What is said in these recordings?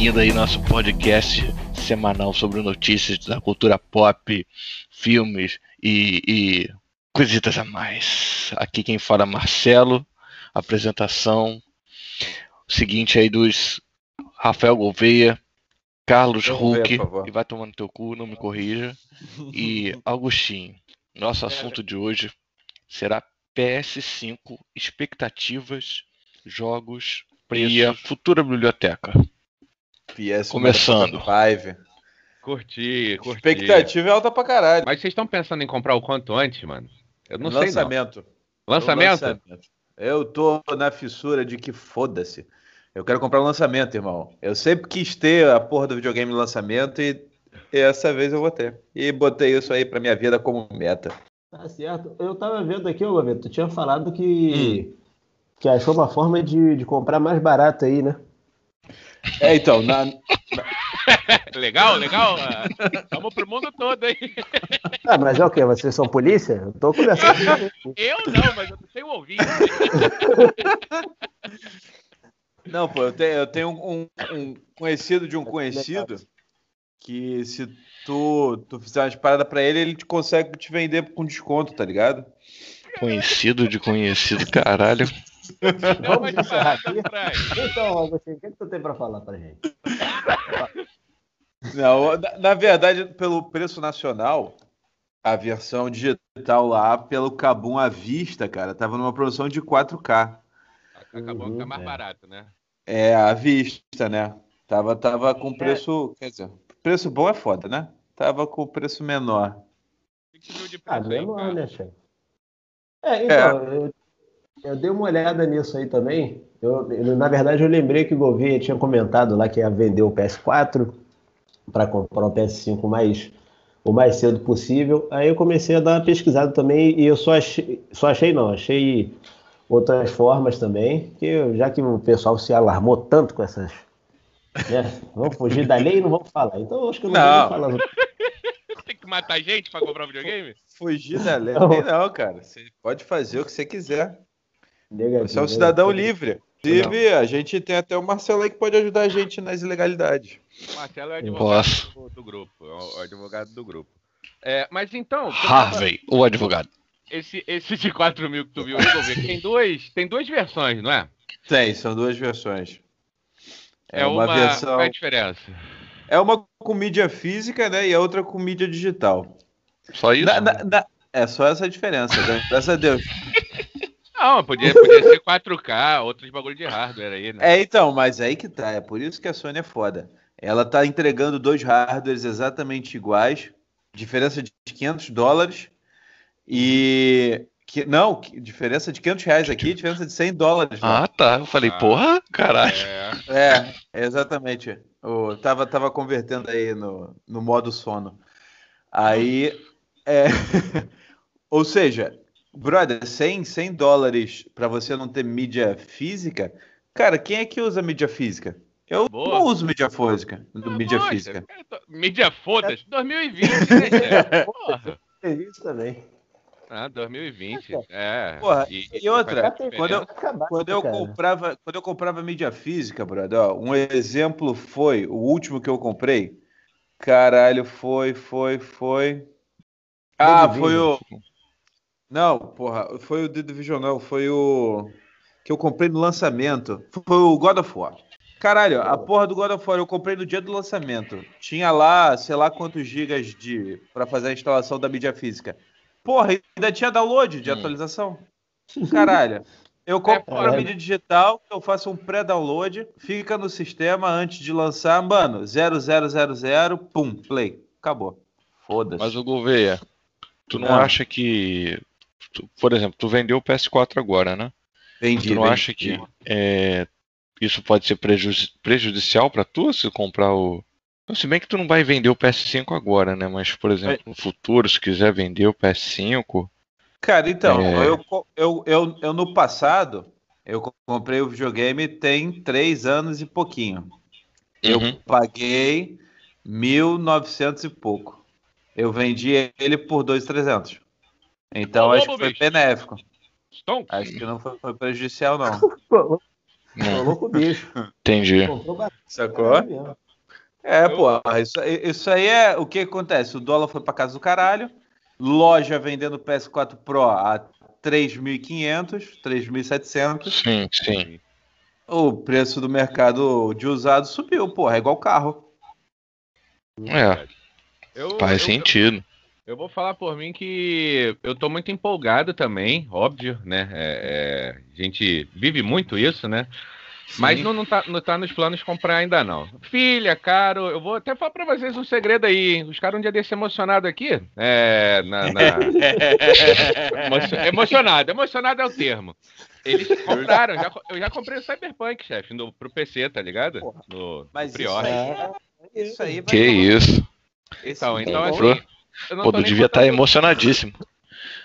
seguindo aí nosso podcast semanal sobre notícias da cultura pop, filmes e, e coisitas a mais. Aqui quem fala é Marcelo, apresentação seguinte aí dos Rafael Gouveia, Carlos Huck, e vai tomando teu cu, não me corrija, e Augustinho. Nosso assunto de hoje será PS5, expectativas, jogos e a futura biblioteca. PS Começando. Five. Curti, curti. Expectativa é alta pra caralho. Mas vocês estão pensando em comprar o quanto antes, mano? Eu não lançamento. sei não. Lançamento? lançamento? Eu tô na fissura de que foda-se. Eu quero comprar o um lançamento, irmão. Eu sempre quis ter a porra do videogame lançamento e essa vez eu vou ter. E botei isso aí pra minha vida como meta. Tá certo. Eu tava vendo aqui, ô Gaveto, tu tinha falado que, hum. que achou uma forma de, de comprar mais barato aí, né? É, então, na... legal, legal. Vamos pro mundo todo aí. Ah, mas é o quê? Vocês são polícia? Eu tô conversando com Eu não, mas eu não sei o ouvinte. Não, pô, eu tenho, eu tenho um, um, conhecido de um conhecido que se tu, tu fizer umas paradas pra ele, ele te consegue te vender com desconto, tá ligado? Conhecido de conhecido, caralho. Vamos encerrar aqui. Então, Agostinho, o que, é que tu tem pra falar pra gente? Não, na, na verdade, pelo preço nacional, a versão digital lá, pelo Cabum à vista, cara, tava numa produção de 4K. Acabou uhum, que tá mais é. barato, né? É, à vista, né? Tava, tava com preço. É. Quer dizer, preço bom é foda, né? Tava com preço menor. O que você de preço ah, menor, né, chefe? É, então, é. Eu, eu, dei uma olhada nisso aí também. Eu, eu, na verdade, eu lembrei que o Gouveia tinha comentado lá que ia vender o PS4 para comprar o PS5 mais, o mais cedo possível. Aí eu comecei a dar uma pesquisada também e eu só achei, só achei não, achei outras formas também, que já que o pessoal se alarmou tanto com essas. Né, vamos fugir da lei e não vamos falar. Então acho que eu não, não. vou falar. Tem que matar gente para comprar um videogame? Fugir da lei? Não. não, cara. Você pode fazer o que você quiser. Negativo, você é um cidadão negativo. livre. Inclusive, a gente tem até o Marcelo aí que pode ajudar a gente nas ilegalidades. O Marcelo é advogado do, do, grupo. É o advogado do grupo. É, mas então. Harvey, o advogado esse, esse de 4 mil que tu viu tem, dois, tem duas versões, não é? Tem, são duas versões. É, é uma, uma, versão. Qual é a diferença? É uma com mídia física, né? E a outra com mídia digital. Só isso? Na, na, na... É só essa diferença, né? graças a Deus. Não, podia, podia ser 4K, outros bagulho de hardware aí, né? É, então, mas aí que tá. É por isso que a Sony é foda. Ela tá entregando dois hardwares exatamente iguais, diferença de 500 dólares, e. Que, não, diferença de 500 reais aqui, diferença de 100 dólares. Ah, tá. Eu falei, ah, porra, caralho. É, é exatamente. Eu tava, tava convertendo aí no, no modo sono. Aí. É... Ou seja, brother, 100, 100 dólares para você não ter mídia física. Cara, quem é que usa mídia física? Eu Boa. não uso mídia física. Ah, mídia física. Mídia foda-se, 2020, né? Porra. Isso também. Ah, 2020. É. Porra, e, e outra, quando eu, quando, eu comprava, quando eu comprava mídia física, brother, ó, um exemplo foi, o último que eu comprei, caralho, foi, foi, foi. Ah, foi o. Não, porra, foi o The Division, não, foi o. Que eu comprei no lançamento. Foi o God of War. Caralho, a porra do God of War eu comprei no dia do lançamento. Tinha lá, sei lá quantos gigas de para fazer a instalação da mídia física. Porra, ainda tinha download de hum. atualização. Caralho. Eu é, compro é, a mídia digital, eu faço um pré-download, fica no sistema antes de lançar, mano, 0000, pum, play. Acabou. Foda-se. Mas o Gouveia, tu não, não acha que. Tu, por exemplo, tu vendeu o PS4 agora, né? Vendi. Tu não vendi. acha que é, isso pode ser prejudici prejudicial para tu se comprar o, se bem que tu não vai vender o PS5 agora, né? Mas, por exemplo, no futuro, se quiser vender o PS5. Cara, então, é... eu, eu, eu, eu, no passado, eu comprei o videogame tem três anos e pouquinho. Eu uhum. paguei 1.900 e pouco. Eu vendi ele por 2.300. Então, acho que foi benéfico. Acho que não foi, foi prejudicial, não. Falou com o bicho. Entendi. Sacou? É, pô, isso, isso aí é o que acontece. O dólar foi pra casa do caralho, loja vendendo PS4 Pro a 3.500, 3.700. Sim, sim. O preço do mercado de usado subiu, porra, é igual carro. É. Eu, Faz eu, sentido. Eu, vou falar por mim que eu tô muito empolgado também, óbvio, né? É, é, a gente vive muito isso, né? Mas não, não, tá, não tá nos planos comprar ainda não. Filha, caro, eu vou até falar pra vocês um segredo aí. Hein? Os caras um dia desse emocionado aqui. É. Na, na... emocionado, emocionado é o termo. Eles compraram, já, eu já comprei o Cyberpunk, chefe, no, pro PC, tá ligado? No, Mas no isso, aí, isso aí Que isso. Então, então assim. Pô, tu devia estar tá emocionadíssimo.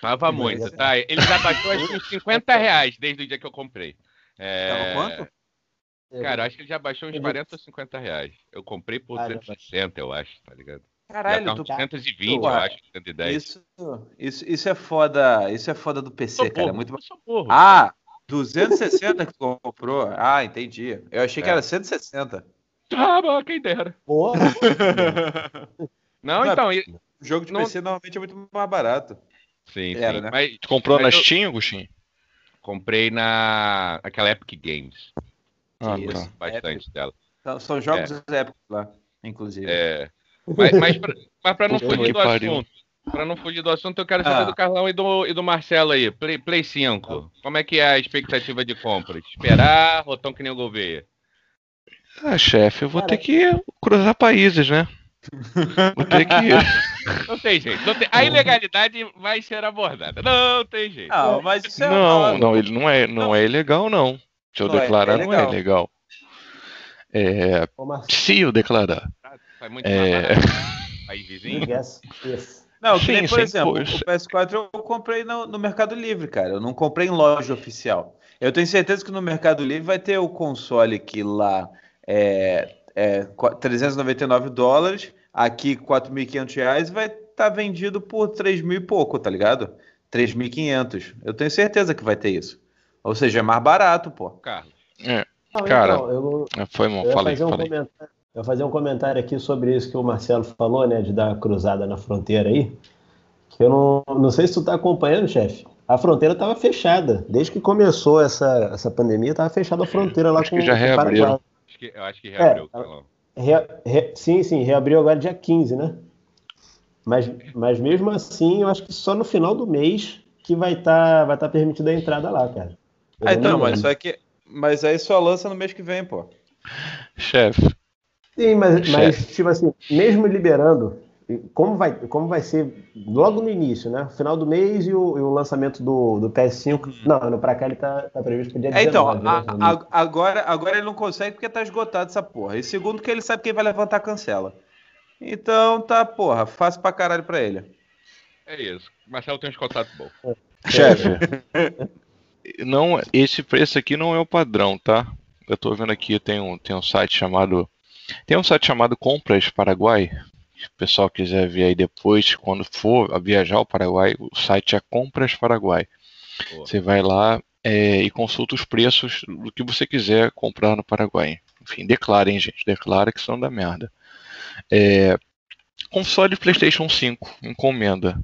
Tava muito, tá? Ele já baixou acho que uns 50 reais desde o dia que eu comprei. É... Tava quanto? Cara, acho que ele já baixou uns 40 ou 50 reais. Eu comprei por ah, 360, eu acho, tá ligado? Caralho, já tá uns 220, eu acho, 110. Isso, isso, isso é foda, isso é foda do PC, sou cara. Burro, é muito burro. Ah, 260 que tu comprou? Ah, entendi. Eu achei que é. era 160. Ah, mas quem dera. Porra. não, não, então. O jogo de não... PC normalmente é muito mais barato. Sim, era, sim. Né? Mas, tu comprou mas na eu... Steam, Agostinho? Comprei na aquela Epic Games. Ah, tá. bastante dela. São, são jogos é. épicos lá, inclusive. É. Mas, mas, pra, mas pra não fugir do assunto, pra não fugir do assunto, eu quero saber ah. do Carlão e do, e do Marcelo aí. Play, Play 5. Como é que é a expectativa de compra? Esperar ou tão que nem o Gouveia? Ah, chefe, eu vou Cara. ter que cruzar países, né? Vou ter que. Não tem jeito. Não tem... A ilegalidade vai ser abordada. Não tem jeito. Não, mas isso é Não, não, ele não é, não, não. é ilegal, não. Se eu não declarar, é, é não é legal. É, se eu declarar. Faz muito é... País vizinho? Yes, yes. Não, sim, nem, por exemplo, o PS4 eu comprei no, no, Mercado Livre, cara. Eu não comprei em loja oficial. Eu tenho certeza que no Mercado Livre vai ter o console que lá é, é 399 dólares, aqui 4.500 reais, vai estar tá vendido por 3 mil e pouco, tá ligado? 3.500. Eu tenho certeza que vai ter isso. Ou seja, é mais barato, pô. Carlos. É. Não, cara, então, eu, é, foi eu falei, fazer um falei. Comentário, eu vou fazer um comentário aqui sobre isso que o Marcelo falou, né, de dar cruzada na fronteira aí. Que eu não, não sei se tu tá acompanhando, chefe. A fronteira estava fechada. Desde que começou essa, essa pandemia, estava fechada a fronteira lá acho com, já reabriram. Acho que, eu acho que reabriu. É, re, re, sim, sim, reabriu agora dia 15, né? Mas, mas mesmo assim, eu acho que só no final do mês que vai estar tá, vai tá permitida a entrada lá, cara. Ah, então, mas só que. Mas aí só lança no mês que vem, pô. Chefe. Sim, mas, mas tipo assim, mesmo liberando, como vai, como vai ser logo no início, né? Final do mês e o, e o lançamento do, do PS5. Hum. Não, no pra cá ele tá, tá previsto pro dia 19. É, então, a, né? a, agora, agora ele não consegue porque tá esgotado essa porra. E segundo que ele sabe que ele vai levantar cancela. Então tá, porra, fácil pra caralho pra ele. É isso. Marcelo tem uns contatos bons. Chefe. não, esse preço aqui não é o padrão, tá? Eu tô vendo aqui, tem um, tem um site chamado. Tem um site chamado Compras Paraguai. Se o pessoal quiser ver aí depois, quando for viajar ao Paraguai, o site é Compras Paraguai. Você vai lá é, e consulta os preços do que você quiser comprar no Paraguai. Enfim, declarem, gente. Declara que são da merda. É, console PlayStation 5, encomenda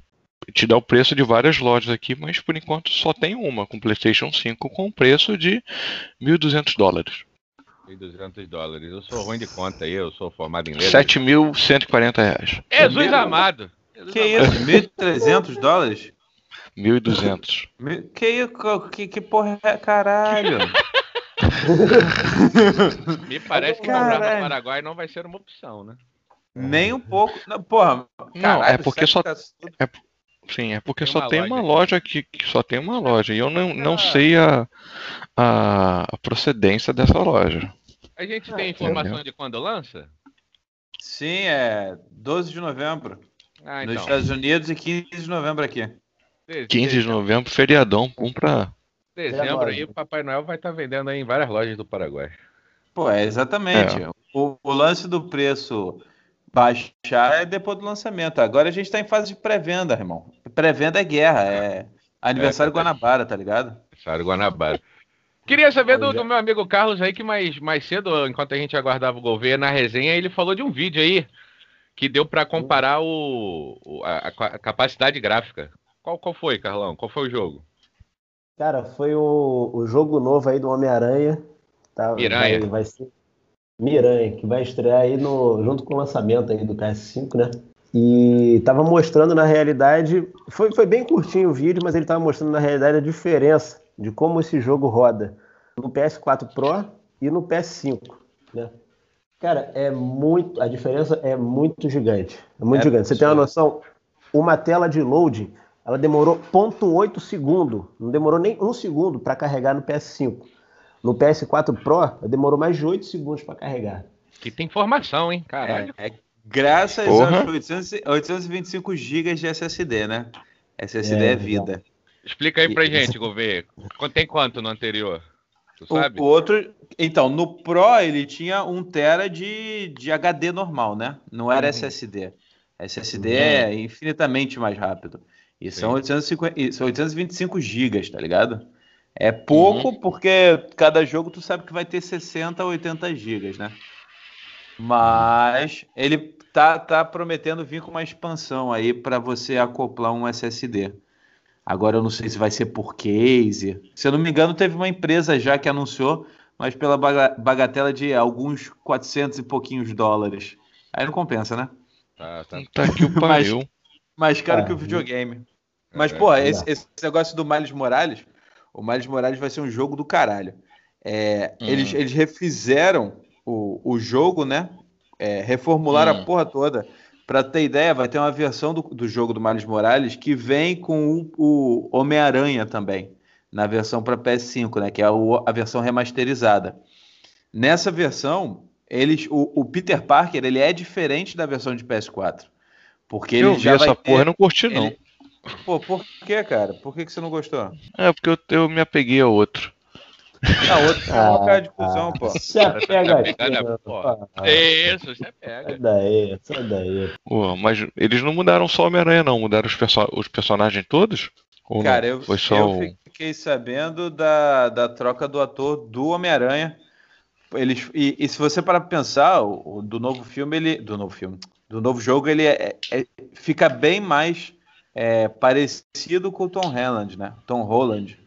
te dá o preço de várias lojas aqui, mas por enquanto só tem uma com PlayStation 5 com preço de 1.200 dólares. 1.200 dólares. Eu sou ruim de conta aí, eu sou formado em letras. 7.140 reais. Jesus amado. que isso? 1.300 dólares? 1.200. Que, que, que porra é? Caralho. Me parece que comprar no Paraguai não vai ser uma opção, né? Nem um pouco. Não, porra, não, é porque só. É, Sim, é porque tem só tem uma loja aqui, que só tem uma loja. E eu não, não ah. sei a, a, procedência dessa loja. A gente tem informação de quando lança? Sim, é 12 de novembro. Ah, então. Nos Estados Unidos e 15 de novembro aqui. 15 de novembro, feriadão, compra. Dezembro aí, o Papai Noel vai estar tá vendendo aí em várias lojas do Paraguai. Pô, é exatamente. É. O, o lance do preço baixar é depois do lançamento. Agora a gente está em fase de pré-venda, irmão. Pré-venda é guerra, é aniversário é, Guanabara, tá ligado? Aniversário Guanabara. Queria saber do, do, meu amigo Carlos aí, que mais, mais cedo, enquanto a gente aguardava o Gouveia na resenha, ele falou de um vídeo aí que deu para comparar o, a, a, capacidade gráfica. Qual, qual foi, Carlão? Qual foi o jogo? Cara, foi o, o jogo novo aí do Homem-Aranha. Tá, Miranha. Vai, vai, ser Miranha, que vai estrear aí no, junto com o lançamento aí do PS5, né? E tava mostrando na realidade, foi, foi bem curtinho o vídeo, mas ele tava mostrando na realidade a diferença de como esse jogo roda no PS4 Pro e no PS5, né? Cara, é muito. A diferença é muito gigante. É muito é gigante. Você tem uma noção? Uma tela de loading, ela demorou 0.8 segundo. Não demorou nem um segundo para carregar no PS5. No PS4 Pro, demorou mais de 8 segundos para carregar. Que tem informação, hein? Caralho. É, é graças Porra. aos 800, 825 GB de SSD, né? SSD é, é vida. Explica aí pra gente, Gouveia. Tem quanto no anterior? Tu sabe? O, o, outro. Então, no Pro ele tinha 1 tera de, de HD normal, né? Não era uhum. SSD. SSD uhum. é infinitamente mais rápido. E são, 850, são 825 gigas, tá ligado? É pouco uhum. porque cada jogo tu sabe que vai ter 60 ou 80 gigas, né? Mas ele tá, tá prometendo vir com uma expansão aí para você acoplar um SSD. Agora eu não sei se vai ser por case. Se eu não me engano, teve uma empresa já que anunciou, mas pela bagatela de alguns 400 e pouquinhos dólares. Aí não compensa, né? Tá, tá. tá que o pariu. mais, mais caro ah, que o videogame. Mas, é, pô, é. esse, esse, negócio do Miles Morales, o Miles Morales vai ser um jogo do caralho. É, hum. eles, eles refizeram o, o jogo, né? É, reformularam hum. a porra toda. Para ter ideia, vai ter uma versão do, do jogo do Miles Morales que vem com o, o Homem-Aranha também, na versão para PS5, né? Que é o, a versão remasterizada. Nessa versão, eles, o, o, Peter Parker ele é diferente da versão de PS4. Porque eu ele vi essa ter, porra e não curti, não. Ele... Pô, por que, cara? Por que, que você não gostou? É, porque eu, eu me apeguei a outro. Ah, outro é uma cara de cuzão, ah, pô. Se apega aqui. Isso, se apega. Sai daí, sai daí. Pô, mas eles não mudaram só o Homem-Aranha, não. Mudaram os, perso os personagens todos? Ou cara, eu, Foi só eu fiquei sabendo da, da troca do ator do Homem-Aranha. Eles, e, e, se você parar pra pensar, o, o, do novo filme, ele. Do novo filme. Do novo jogo, ele é, é, fica bem mais é, parecido com o Tom Holland, né? Tom Holland.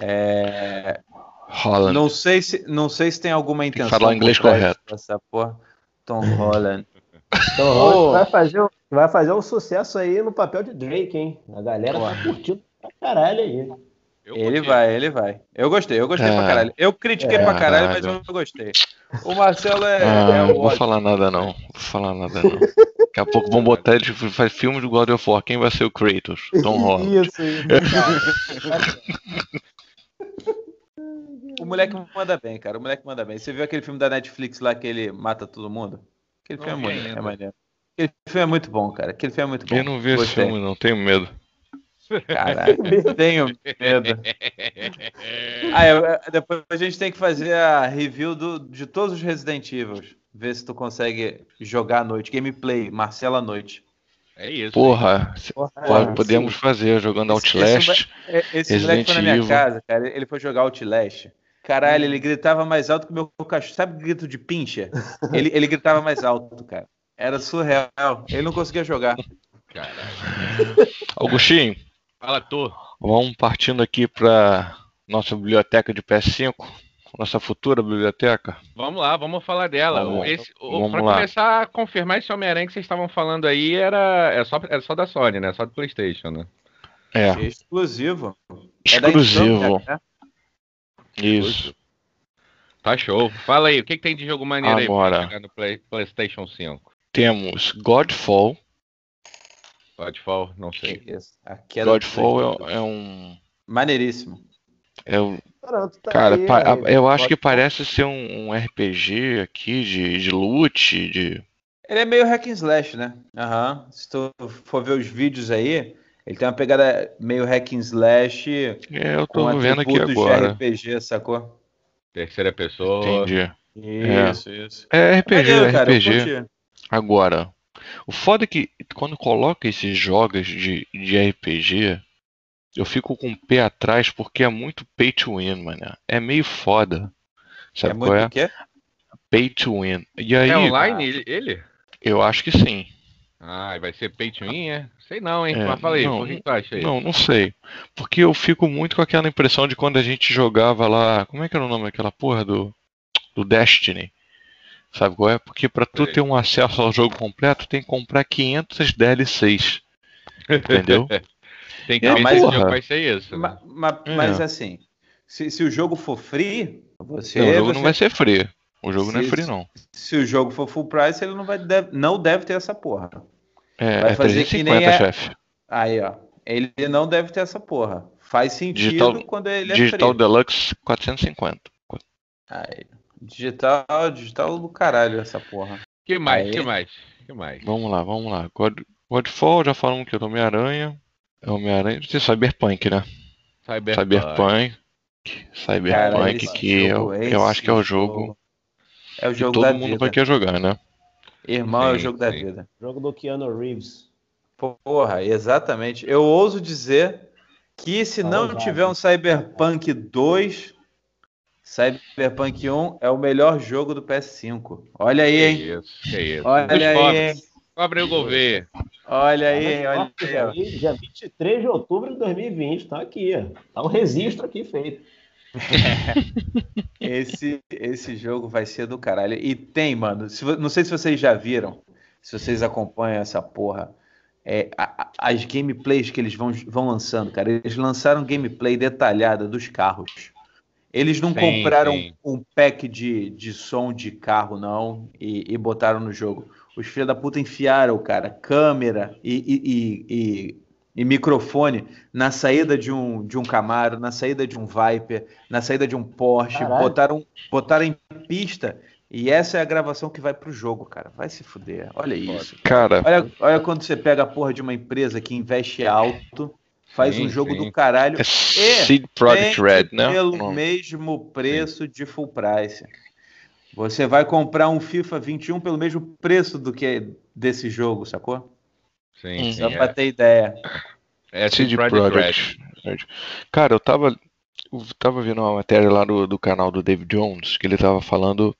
É, Holland. Não sei se, não sei se tem alguma intenção. Tem falar o inglês correto. Essa porra. Tom Holland. Tom Holland vai, fazer, vai fazer um sucesso aí no papel de Drake, hein? A galera tá curtindo pra caralho aí. ele vai, ele vai. Eu gostei, eu gostei é. pra caralho. Eu critiquei é, pra caralho, mas eu gostei. O Marcelo é. Ah, é não vou falar nada, não. Vou falar nada, não. Daqui a pouco vão botar ele faz filme do God of War. Quem vai ser o Kratos? Tom Holland. Isso, isso. O moleque manda bem, cara. O moleque manda bem. Você viu aquele filme da Netflix lá que ele mata todo mundo? Aquele filme é, muito, é maneiro. Aquele filme é muito bom, cara. Aquele filme é muito bom. Eu não vi esse filme, não. Tenho medo. Caralho, tenho medo. Ah, eu, depois a gente tem que fazer a review do, de todos os Resident Evil. Ver se tu consegue jogar à noite. Gameplay, Marcela à noite. É isso. Porra, Porra podemos sim. fazer jogando Outlast. Esse, esse moleque foi na minha casa, cara. Ele foi jogar Outlast. Caralho, ele gritava mais alto que o meu cachorro. Sabe o grito de pincha? Ele, ele gritava mais alto, cara. Era surreal. Ele não conseguia jogar. Caralho. Augustinho. Fala, tu. Vamos partindo aqui para nossa biblioteca de PS5 nossa futura biblioteca? Vamos lá, vamos falar dela. Para começar a confirmar esse Homem-Aranha que vocês estavam falando aí, era, é só, era só da Sony, né? Só do PlayStation, né? É. é exclusivo. Exclusivo. É né? Isso. Tá show. Fala aí, o que, que tem de jogo maneiro Agora, aí pra no Play, PlayStation 5? Temos Godfall. Godfall, não sei. Godfall é, é um. Maneiríssimo. É um Pronto, tá Cara, aí, eu acho que parece ser um, um, RPG aqui de, de loot, de... Ele é meio hack and slash, né? Uhum. Se tu for ver os vídeos aí, ele tem uma pegada meio hack and slash. É, eu tô vendo aqui agora. De RPG, sacou? Terceira pessoa. Entendi. Isso, é. isso. É RPG, é cara, RPG. Agora, o foda é que quando coloca esses jogos de, de RPG, eu fico com o pé atrás porque é muito pay to win, mano. É meio foda. Sabe é qual muito é? Quê? Pay to win. E aí, é online ele? Eu acho que sim. Ah, vai ser pay to win, é? Sei não, hein? É, Mas fala aí, não, por que tu acha aí? Não, não sei. Porque eu fico muito com aquela impressão de quando a gente jogava lá. Como é que era o nome daquela porra do. Do Destiny? Sabe qual é? Porque para tu ter um acesso ao jogo completo, tem que comprar 500 DLCs. Entendeu? tem que é, ver mas, se vai ser isso. Né? Mas, mas é. assim, se, se, o jogo for free, você. Não, o jogo você... não vai ser free. O jogo se, não é free, não. Se o jogo for full price, ele não, vai, deve, não deve ter essa porra. É, vai é fazer 350, que nem é... chefe. Aí, ó. Ele não deve ter essa porra. Faz sentido digital, quando ele é Digital free. Deluxe 450. Aí. Digital, digital do caralho essa porra. Que mais? Aí. Que mais? Que mais? Vamos lá, vamos lá. God, Godfall, já falamos que é Homem-Aranha. É Homem-Aranha. Tem Cyberpunk, né? Cyberpunk. Cyberpunk. Cyberpunk, Cara, que eu, eu acho que é o jogo. É o jogo que todo mundo vida. vai querer jogar, né? Irmão, sim, é o jogo sim. da vida. Jogo do Keanu Reeves. Porra, exatamente. Eu ouso dizer que se tá não tiver um Cyberpunk 2, Cyberpunk 1 é o melhor jogo do PS5. Olha aí, hein? Que isso, que isso. Olha aí, hein? O governo. Olha aí, olha aí. Dia 23 de outubro de 2020, tá aqui. Tá um registro aqui feito. esse, esse jogo vai ser do caralho. E tem, mano. Se, não sei se vocês já viram, se vocês acompanham essa porra. É, a, as gameplays que eles vão, vão lançando, cara. Eles lançaram gameplay detalhada dos carros. Eles não sim, compraram sim. um pack de, de som de carro, não, e, e botaram no jogo. Os filhos da puta enfiaram, cara, câmera e, e, e, e, microfone na saída de um, de um Camaro, na saída de um Viper, na saída de um Porsche, botaram, botaram em pista. E essa é a gravação que vai pro jogo, cara. Vai se fuder. Olha isso. Cara. Olha, olha quando você pega a porra de uma empresa que investe alto faz sim, um jogo sim. do caralho. É Seed Project Red, né? Pelo mesmo preço sim. de full price. Você vai comprar um FIFA 21 pelo mesmo preço do que desse jogo, sacou? Sim, Só pra é. ter ideia. É Seed Project Red. Cara, eu tava, eu tava vendo uma matéria lá do, do canal do David Jones, que ele tava falando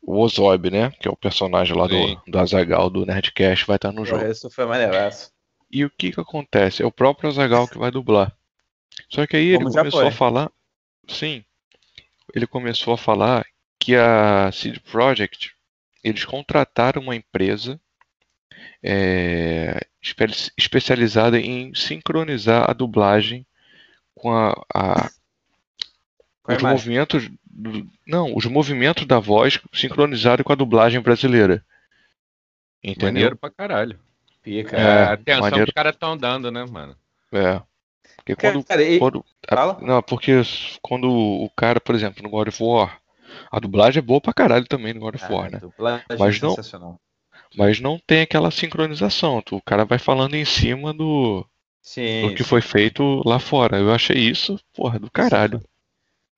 o Ozob, né? Que é o personagem lá do, do Azagal do Nerdcast, vai estar no jogo. Isso foi maneiraço. E o que que acontece? É o próprio Azagal que vai dublar. Só que aí Como ele começou foi. a falar. Sim. Ele começou a falar que a Seed Project eles contrataram uma empresa é, espe especializada em sincronizar a dublagem com a, a com os movimentos não os movimentos da voz sincronizados com a dublagem brasileira entendeu Maneiro pra caralho Fica. É, a atenção maneiro. que os caras estão dando, né, mano? É. Porque quando. Cara, e... quando a, não, porque quando o cara, por exemplo, no God of War, a dublagem é boa pra caralho também no God of War, né? Mas é não. Mas não tem aquela sincronização. O cara vai falando em cima do. Sim, do que sim. foi feito lá fora. Eu achei isso, porra, do caralho.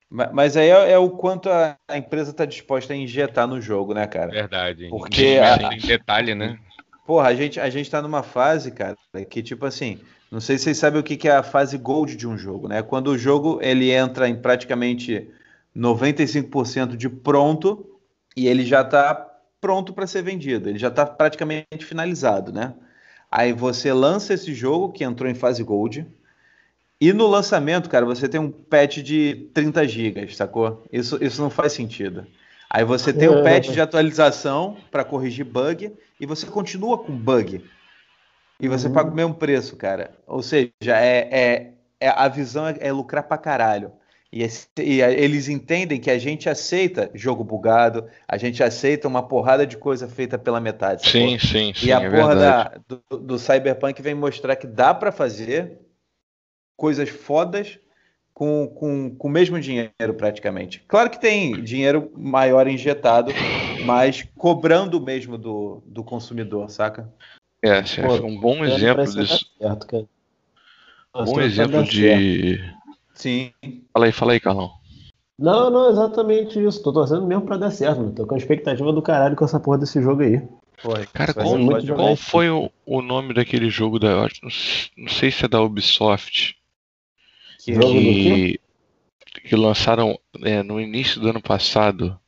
Mas aí é, é, o quanto a, empresa está disposta a injetar no jogo, né, cara? Verdade. Porque a, tem detalhe, né? Porra, a gente, a gente tá numa fase, cara, que tipo assim, não sei se vocês sabem o que, que é a fase gold de um jogo, né? Quando o jogo ele entra em praticamente 95% de pronto e ele já tá pronto para ser vendido, ele já tá praticamente finalizado, né? Aí você lança esse jogo que entrou em fase gold, e no lançamento, cara, você tem um patch de 30 GB, sacou? Isso, isso não faz sentido. Aí você tem o um patch de atualização para corrigir bug e você continua com bug. E você uhum. paga o mesmo preço, cara. Ou seja, é, é, é a visão é, é, lucrar pra caralho. E, esse, e, eles entendem que a gente aceita jogo bugado, a gente aceita uma porrada de coisa feita pela metade. Sim, sim, sim. E a é porra da, do, do Cyberpunk vem mostrar que dá para fazer coisas fodas com, com, com o mesmo dinheiro, praticamente. Claro que tem dinheiro maior injetado, mas cobrando mesmo do, do consumidor, saca? É, chefe, Pô, um bom exemplo disso. Certo, cara. Um bom exemplo de. Certo. Sim. Fala aí, fala aí, Carlão. Não, não, exatamente isso. Tô torcendo mesmo pra dar certo, mano. Tô com a expectativa do caralho com essa porra desse jogo aí. Foi. Cara, qual, qual foi o, o nome daquele jogo da. Não sei se é da Ubisoft que, que lançaram é, no início do ano passado,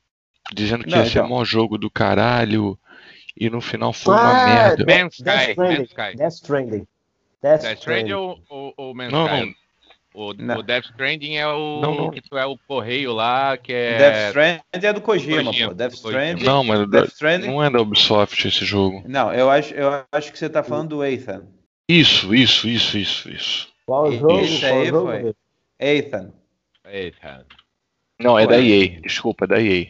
dizendo que não, ia ser o então. maior jogo do caralho, e no final foi ah, uma merda. Man's Sky, Man's Sky. Death Stranding. Death, Death Stranding ou, ou, ou Man's não, Sky? Não. O, não. o Death Stranding é o não, não. que tu é o correio lá, que é. Death Stranding é do Kojima, Kojima pô. Death Stranding. Não, mas Death Stranding... não é da Ubisoft esse jogo. Não, eu acho, eu acho que você tá falando do Ethan. Isso, isso, isso, isso, isso. Qual jogo? Isso aí jogo? foi. Ethan. Ethan. Não, é da EA, desculpa, é da EA.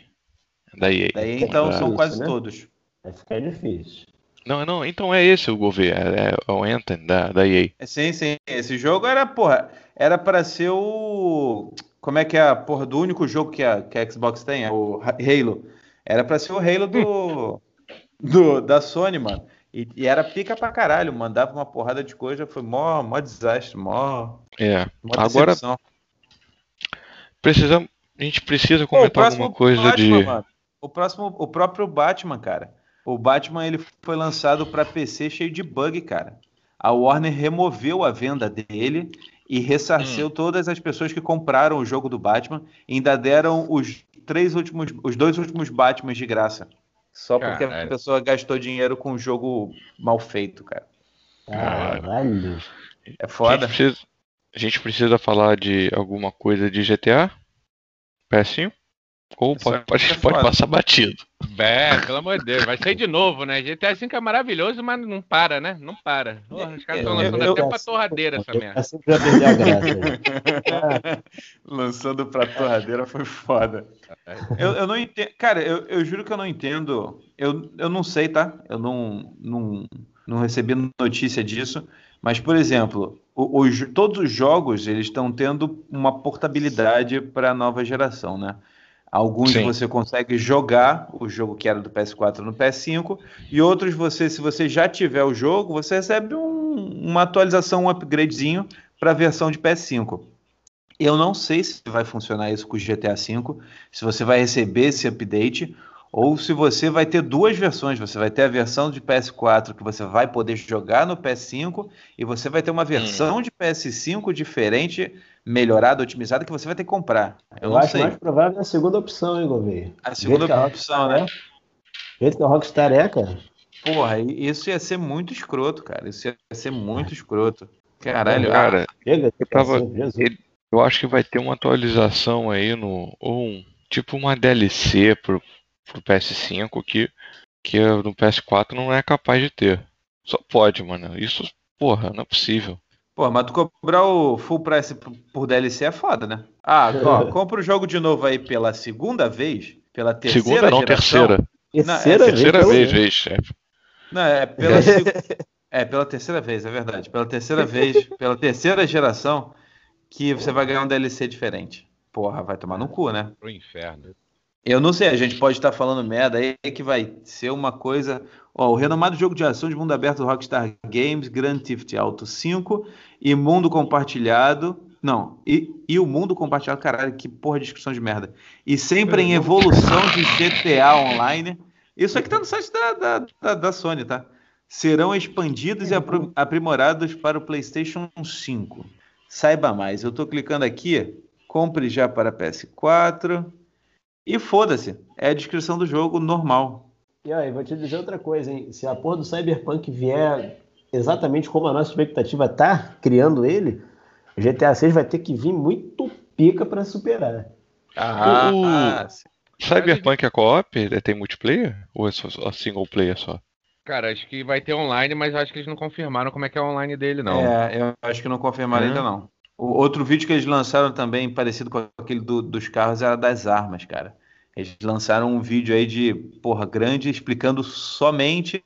É da EA. Daí, então são quase né? todos. Vai ficar difícil. Não, não, então é esse o governo, é, é o Anthem da, da EA. Sim, sim. Esse jogo era, porra, era para ser o. Como é que é a porra do único jogo que a, que a Xbox tem? É o Halo. Era para ser o Halo do, do, da Sony, mano. E, e, era pica pra caralho, mandava uma porrada de coisa, foi mó, mó desastre, mó. É. Mó Agora. Precisamos. A gente precisa comentar alguma coisa Batman, de. Mano, o próximo, o próprio Batman, cara. O Batman ele foi lançado para PC cheio de bug, cara. A Warner removeu a venda dele e ressarceu hum. todas as pessoas que compraram o jogo do Batman e ainda deram os três últimos, os dois últimos Batmans de graça. Só porque Caralho. a pessoa gastou dinheiro com um jogo mal feito, cara. Caralho. É foda. A gente, precisa, a gente precisa falar de alguma coisa de GTA? PS5? Ou pode, pode, é pode passar batido. É, pelo amor de Deus, vai sair de novo, né? GTA V é maravilhoso, mas não para, né? Não para. Porra, os caras estão lançando eu, até pra torradeira essa merda. Já perdi a graça. lançando pra torradeira foi foda. Eu, eu não entendo. Cara, eu, eu juro que eu não entendo. Eu, eu não sei, tá? Eu não, não, não recebi notícia disso. Mas, por exemplo, os, todos os jogos eles estão tendo uma portabilidade para a nova geração, né? Alguns Sim. você consegue jogar o jogo que era do PS4 no PS5 e outros você, se você já tiver o jogo, você recebe um, uma atualização, um upgradezinho para a versão de PS5. Eu não sei se vai funcionar isso com o GTA V, se você vai receber esse update ou se você vai ter duas versões. Você vai ter a versão de PS4 que você vai poder jogar no PS5 e você vai ter uma versão hum. de PS5 diferente melhorada, otimizada, que você vai ter que comprar. Eu, Eu acho sei. mais provável a segunda opção, hein, Gouveia? A segunda a opção, né? É, jeito que a Rockstar é, cara. Porra, isso ia ser muito escroto, cara. Isso ia ser muito escroto. Caralho, cara. eu, tava, eu acho que vai ter uma atualização aí no. Ou um, tipo uma DLC pro, pro PS5 que, que no PS4 não é capaz de ter. Só pode, mano. Isso, porra, não é possível. Pô, mas tu cobrar o full price por DLC é foda, né? Ah, ó, compra o jogo de novo aí pela segunda vez, pela terceira Segunda não, geração. terceira. Não, terceira, é, terceira vez, vez, chefe. Não, é pela, é pela terceira vez, é verdade. Pela terceira vez, pela terceira geração, que você vai ganhar um DLC diferente. Porra, vai tomar no cu, né? Pro inferno. Eu não sei, a gente pode estar falando merda aí que vai ser uma coisa. Ó, o renomado jogo de ação de mundo aberto Rockstar Games, Grand Theft Auto 5 e mundo compartilhado. Não, e, e o mundo compartilhado, caralho, que porra de descrição de merda. E sempre em evolução de GTA Online. Isso aqui tá no site da, da, da, da Sony, tá? Serão expandidos e aprimorados para o PlayStation 5. Saiba mais. Eu tô clicando aqui. Compre já para PS4. E foda-se, é a descrição do jogo normal. E aí, vou te dizer outra coisa, hein? Se a porra do Cyberpunk vier exatamente como a nossa expectativa tá criando ele, o GTA 6 vai ter que vir muito pica para superar. Ah, o, ah, Cyberpunk é co-op? Tem multiplayer? Ou é só, single player só? Cara, acho que vai ter online, mas acho que eles não confirmaram como é que é o online dele, não. É, eu acho que não confirmaram ainda não. O outro vídeo que eles lançaram também, parecido com aquele do, dos carros, era das armas, cara. Eles lançaram um vídeo aí de, porra, grande, explicando somente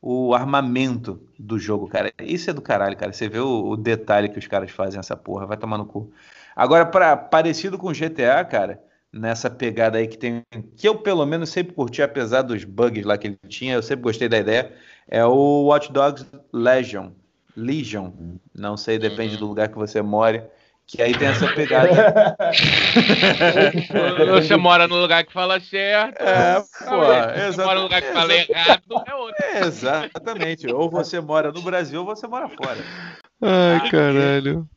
o armamento do jogo, cara. Isso é do caralho, cara. Você vê o, o detalhe que os caras fazem essa porra, vai tomar no cu. Agora, para parecido com GTA, cara, nessa pegada aí que tem, que eu pelo menos sempre curti, apesar dos bugs lá que ele tinha, eu sempre gostei da ideia, é o Watch Dogs Legion. Legion, não sei, depende uhum. do lugar que você mora. Que aí tem essa pegada. você mora no lugar que fala certo. É, pô. Você mora no lugar que fala errado, é outro. É, exatamente. Ou você mora no Brasil ou você mora fora. Ai, caralho.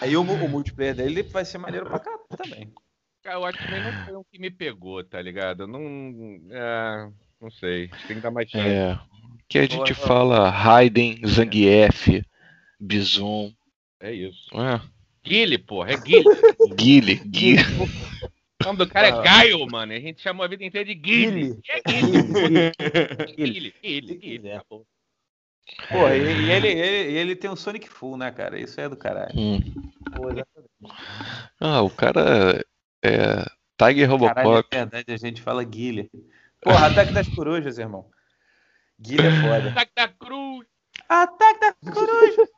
Aí o, o multiplayer dele vai ser maneiro pra cá também. Cara, o Watchmen não foi um que me pegou, tá ligado? Não. É, não sei. Tem que dar mais chance. É. Que a gente fala Raiden, Zangief, Bison. É isso. É. Guile, porra, é Guile. Guile, Guile. O nome do cara é Gaio, mano. A gente chamou a vida inteira de Guile. É Guile. Guile, Guile, Guile. Pô, e, e ele, ele, ele tem um Sonic Full, né, cara? Isso é do caralho. Hum. Ah, o cara é Tiger Robocop. Caralho, é verdade, a gente fala Guilherme. Porra, Ataque das Corujas, irmão. Guilherme é foda. Ataque da Cruz. Ataque da Coruja.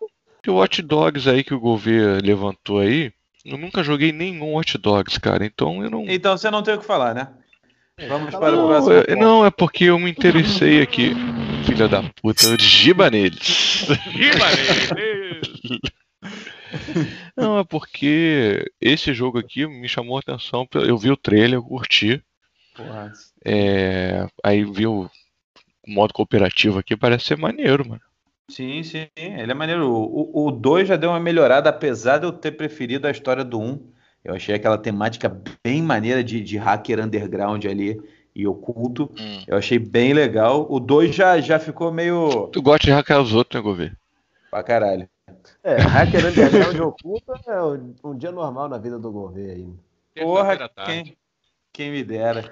E o Watch Dogs aí que o Gouveia levantou aí, eu nunca joguei nenhum Watch Dogs, cara, então eu não... Então você não tem o que falar, né? Vamos para não, o próximo. É, não, é porque eu me interessei aqui. Filha da puta, eu giba neles. Giba neles! Não, é porque esse jogo aqui me chamou a atenção. Eu vi o trailer, eu curti. Porra. É, aí vi o modo cooperativo aqui, parece ser maneiro, mano. Sim, sim, ele é maneiro. O 2 já deu uma melhorada, apesar de eu ter preferido a história do 1. Um. Eu achei aquela temática bem maneira de, de hacker underground ali e oculto. Hum. Eu achei bem legal. O 2 já, já ficou meio. Tu gosta de hackear os outros, né, Governo? Pra caralho. É, hacker underground oculto é um dia normal na vida do governo aí. Porra, quem, quem me dera.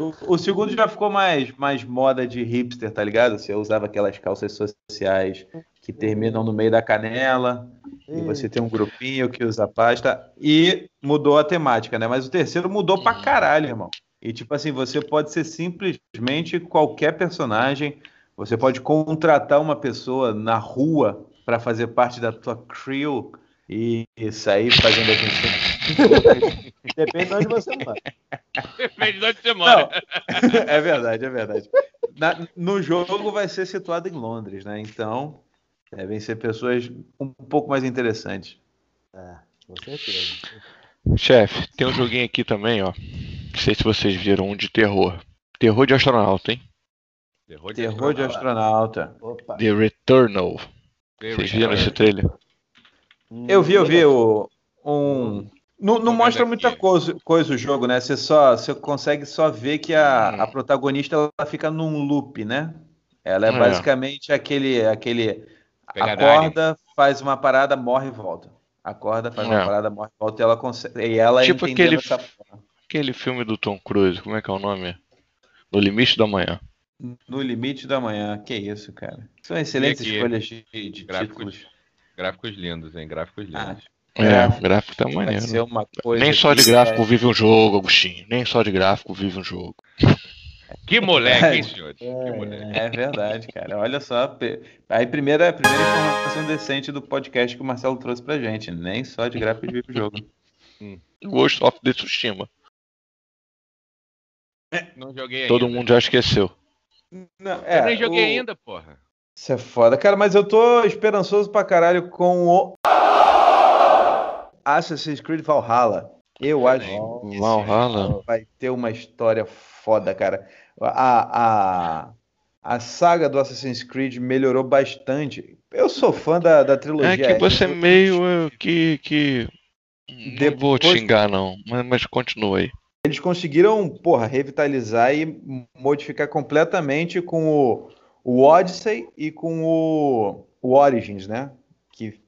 O, o, segundo já ficou mais, mais moda de hipster, tá ligado? Você usava aquelas calças sociais que terminam no meio da canela, e você tem um grupinho que usa pasta, e mudou a temática, né? Mas o terceiro mudou pra caralho, irmão. E tipo assim, você pode ser simplesmente qualquer personagem, você pode contratar uma pessoa na rua para fazer parte da tua crew e sair fazendo as missões. Depende de onde você mora. Depende de onde você mora. Não, é verdade, é verdade. Na, no jogo vai ser situado em Londres, né? Então, devem ser pessoas um pouco mais interessantes. É, com certeza. Chefe, tem um joguinho aqui também, ó. Não sei se vocês viram um de terror. Terror de astronauta, hein? Terror de, terror de astronauta. Opa. The Returnal. Vocês viram esse trailer? Eu vi, eu vi o, um. Não, não mostra muita coisa, coisa o jogo, né? Você só você consegue só ver que a, hum. a protagonista ela fica num loop, né? Ela é, é. basicamente aquele aquele acorda, faz uma parada, morre e volta. Acorda, faz é. uma parada, morre e volta e ela consegue. E ela tipo aquele, aquele filme do Tom Cruise, como é que é o nome? No Limite da Manhã. No Limite da Manhã, que isso, cara. São excelentes aqui, escolhas de, de gráficos, títulos. Gráficos lindos, hein? Gráficos lindos. Ah, é, o gráfico tá maneiro. Nem só de gráfico é... vive um jogo, Agostinho. Nem só de gráfico vive um jogo. Que moleque, hein, senhor? É, é, verdade, cara. Olha só. Aí, primeira, primeira informação decente do podcast que o Marcelo trouxe pra gente. Nem só de gráfico vive o jogo. Hum. Ghost of the Tsushima. Não joguei Todo ainda. mundo já esqueceu. Não, é, eu nem joguei o... ainda, porra. Isso é foda. Cara, mas eu tô esperançoso pra caralho com o Assassin's Creed Valhalla. Eu acho que Valhalla vai ter uma história foda, cara. A, a, a saga do Assassin's Creed melhorou bastante. Eu sou fã da, da trilogia. É que você é meio que. que... Depois... Não vou te xingar, não, mas, mas continua aí. Eles conseguiram, porra, revitalizar e modificar completamente com o, o Odyssey e com o, o Origins, né?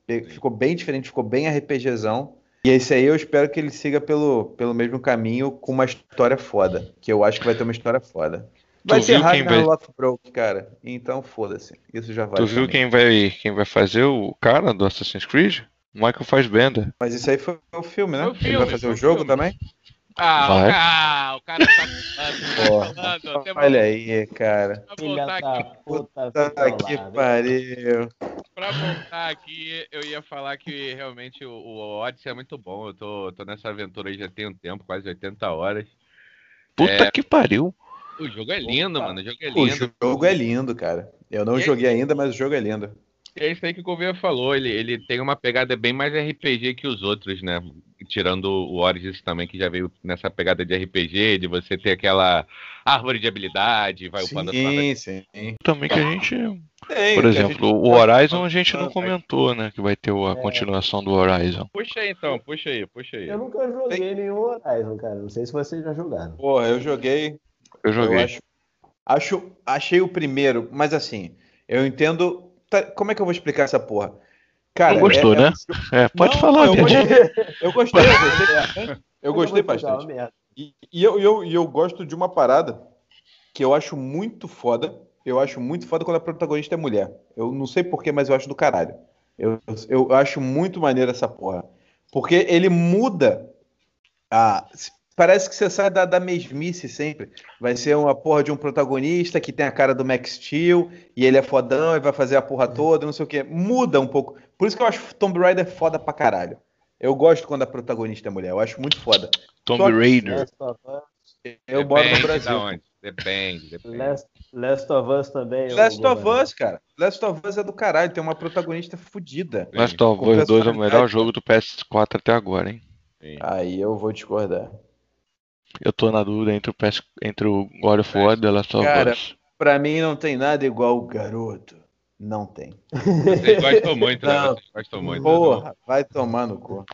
Ficou bem diferente, ficou bem RPGzão. E esse aí eu espero que ele siga pelo, pelo mesmo caminho com uma história foda. Que eu acho que vai ter uma história foda. Vai tu ter Ragnar vai... Lothbrok, cara. Então foda-se. Isso já vai. Tu viu quem vai, quem vai fazer o cara do Assassin's Creed? Michael Fassbender. Mas isso aí foi o filme, né? O filme, ele vai fazer o jogo filme. também? Ah, Vai. ah, o cara tá falando. Olha aí, cara. Pra voltar aqui. Puta, puta que pariu. Pra voltar aqui, eu ia falar que realmente o, o Odyssey é muito bom. Eu tô, tô nessa aventura aí já tem um tempo, quase 80 horas. Puta é... que pariu. O jogo é lindo, Opa. mano. O jogo é lindo. O jogo é lindo, cara. Eu não e joguei ainda, mas o jogo é lindo. É isso aí que o governo falou. Ele, ele tem uma pegada bem mais RPG que os outros, né? Tirando o Origins também, que já veio nessa pegada de RPG, de você ter aquela árvore de habilidade, vai upando sim, sim. Também que a gente. Tem, por exemplo, gente... o Horizon a gente não comentou, né? Que vai ter a é. continuação do Horizon. Puxa aí então, puxa aí, puxa aí. Eu nunca joguei tem... nenhum Horizon, cara. Não sei se vocês já jogaram. Pô, eu joguei. Eu joguei. Eu acho, acho, achei o primeiro, mas assim, eu entendo. Tá, como é que eu vou explicar essa porra? Cara, gostou, é, né? É, pode não, falar, eu gostei, eu gostei, eu gostei, eu gostei bastante. E, e, eu, eu, eu gosto de uma parada que eu acho muito foda. Eu acho muito foda quando a protagonista é mulher. Eu não sei porquê, mas eu acho do caralho. Eu, eu acho muito maneiro essa porra. Porque ele muda a. Parece que você sai da, da mesmice sempre. Vai ser uma porra de um protagonista que tem a cara do Max Steel e ele é fodão e vai fazer a porra toda, não sei o quê. Muda um pouco. Por isso que eu acho Tomb Raider foda pra caralho. Eu gosto quando a protagonista é mulher, eu acho muito foda. Tomb Raider. Eu moro no Brasil. Depende, depende. Last, Last of Us também. Last of Us, cara. Last of Us é do caralho, tem uma protagonista fodida. Last of Us 2 é o melhor jogo do PS4 até agora, hein? Sim. Aí eu vou discordar. Eu tô na dúvida entre o, PS, entre o God of War e The Last of cara, Us. Pra mim não tem nada igual o garoto. Não tem. Vocês gostam muito, né? Vocês gostam muito. Porra, vai tomar no cu.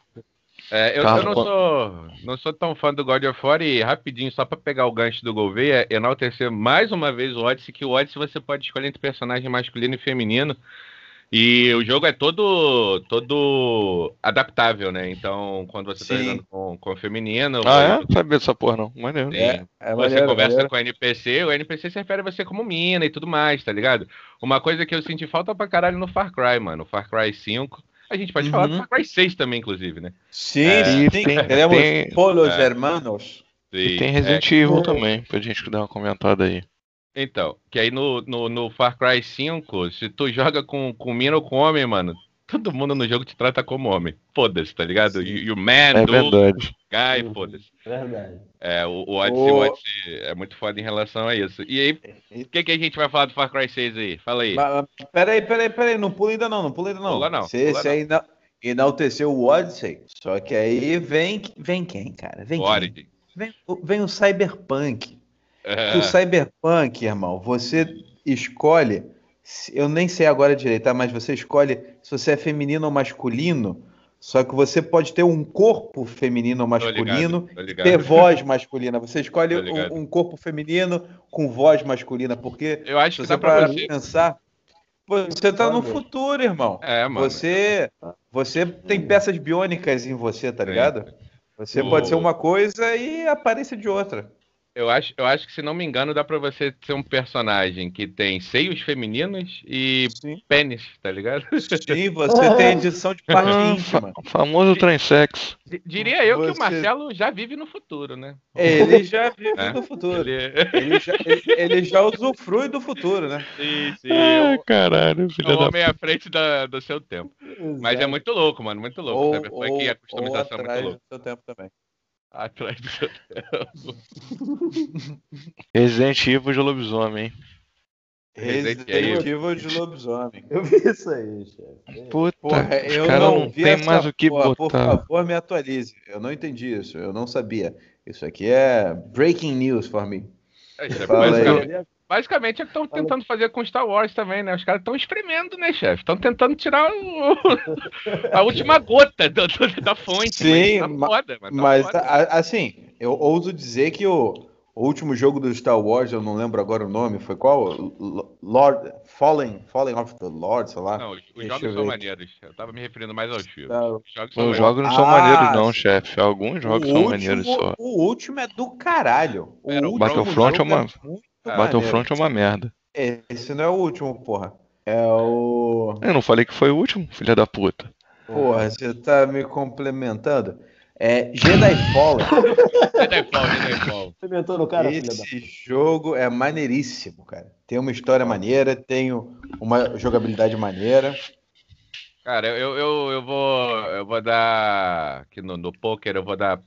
É, eu, eu, não, sou, não sou tão fã do God of War e rapidinho, só para pegar o gancho do Gouveia, enaltecer mais uma vez o Odyssey, que o Odyssey você pode escolher entre personagem masculino e feminino. E o jogo é todo todo adaptável, né? Então, quando você tá Sim. tá jogando com, com o feminino. Ah, é? Sabia dessa porra, não. Maneiro. É, é você maneiro, conversa maneiro. com o NPC, o NPC se refere a você como mina e tudo mais, tá ligado? Uma coisa que eu senti falta pra caralho no Far Cry, mano. Far Cry 5 a gente pode uhum. falar do Far Cry 6 também, inclusive, né? Sim, é, sim. Tem, Queremos tem, Polos é, Hermanos. E tem Resident é, Evil também, pra gente dar uma comentada aí. Então, que aí no, no, no, Far Cry 5, se tu joga com, com mina ou com homem, mano, todo mundo no jogo te trata como homem. Foda-se, tá ligado? E o man, é do, verdade. guy, foda-se. Verdade. É, o, o Odyssey, o... Odyssey é muito foda em relação a isso. E aí, o que, que a gente vai falar do Far Cry 6 aí? Fala aí. Peraí, peraí, peraí, não pula ainda não, não pula ainda não. Pula não. Se esse aí não. enalteceu o Odyssey, só que aí vem, vem quem, cara? Vem o quem? Vem, vem o Cyberpunk. É. O Cyberpunk, irmão, você escolhe eu nem sei agora direito, tá? mas você escolhe se você é feminino ou masculino. Só que você pode ter um corpo feminino ou masculino, tô ligado, tô ligado. ter voz masculina. Você escolhe um, um, corpo feminino com voz masculina, porque eu acho que você para pensar, você tá no futuro, irmão. É, mano. Você, você tem peças biônicas em você, tá ligado? Você o... pode ser uma coisa e aparência de outra. Eu acho, eu acho que, se não me engano, dá pra você ser um personagem que tem seios femininos e Sim. pênis, tá ligado? Sim, você tem edição de parte ah, íntima. O famoso transexo. Diria eu você... que o Marcelo já vive no futuro, né? Ele já vive é? no futuro. Ele... ele... já, ele, ele, já usufrui do futuro, né? Sim, sim. Ah, eu... caralho, filho é um homem à frente da, do seu tempo. Exato. Mas é muito louco, mano, muito louco. Ou, sabe? Foi ou, que a customização é muito louca. do seu tempo também. Atrás do seu Resident Evil de lobisomem, Resident Evil de lobisomem. Eu vi isso aí, chefe. Puta, porra, eu não, não tem mais o que porra, botar. Por favor, me atualize. Eu não entendi isso. Eu não sabia. Isso aqui é breaking news for me. É, Fala aí. Basicamente é que estão tentando fazer com Star Wars também, né? Os caras estão espremendo, né, chefe? Estão tentando tirar o... a última gota do, do, da fonte. Sim, mas, tá foda, mas, tá mas foda. assim, eu ouso dizer que o, o último jogo do Star Wars, eu não lembro agora o nome, foi qual? Lord Fallen, Fallen of the Lord, sei lá. Não, os, os jogos são maneiros. Eu tava me referindo mais aos filmes. Não, os jogos, os jogos não são ah, maneiros, não, chefe. Alguns jogos são maneiros só. O último é do caralho. O Battlefront é uma. É Battlefront é uma merda. Esse não é o último, porra. É o. Eu não falei que foi o último, filha da puta. Porra, você tá me complementando? É Jedi Fallen. Jedi Fallen, Jedi Fallen. Você no cara, Esse jogo é maneiríssimo, cara. Tem uma história maneira, tem uma jogabilidade maneira. Cara, eu, eu, eu vou eu vou dar aqui no, no poker eu vou dar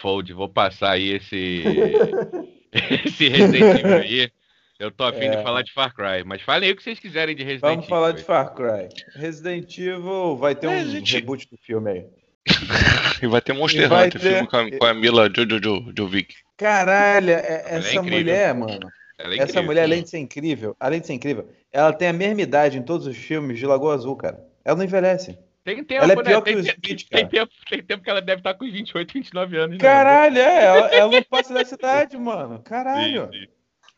fold, vou passar aí esse esse Resident Evil aí. Eu tô afim é... de falar de Far Cry, mas falem aí o que vocês quiserem de Resident Evil. Vamos falar de Far Cry. Resident Evil vai ter um reboot do filme aí. e vai ter Monster vai Hunter, ter... filme com a, com a Mila Jojovic. Caralho, é, essa é mulher, mano. É essa mulher, além de ser incrível, além de ser incrível, ela tem a mesma idade em todos os filmes de Lagoa Azul, cara. Ela não envelhece. Tem tempo, ela é né? pior né? que tem, o Smith, tem, tempo, tem tempo que ela deve estar com 28, 29 anos. Né? Caralho, é, ela, ela, não passa dessa idade, mano. Caralho. Sim, sim.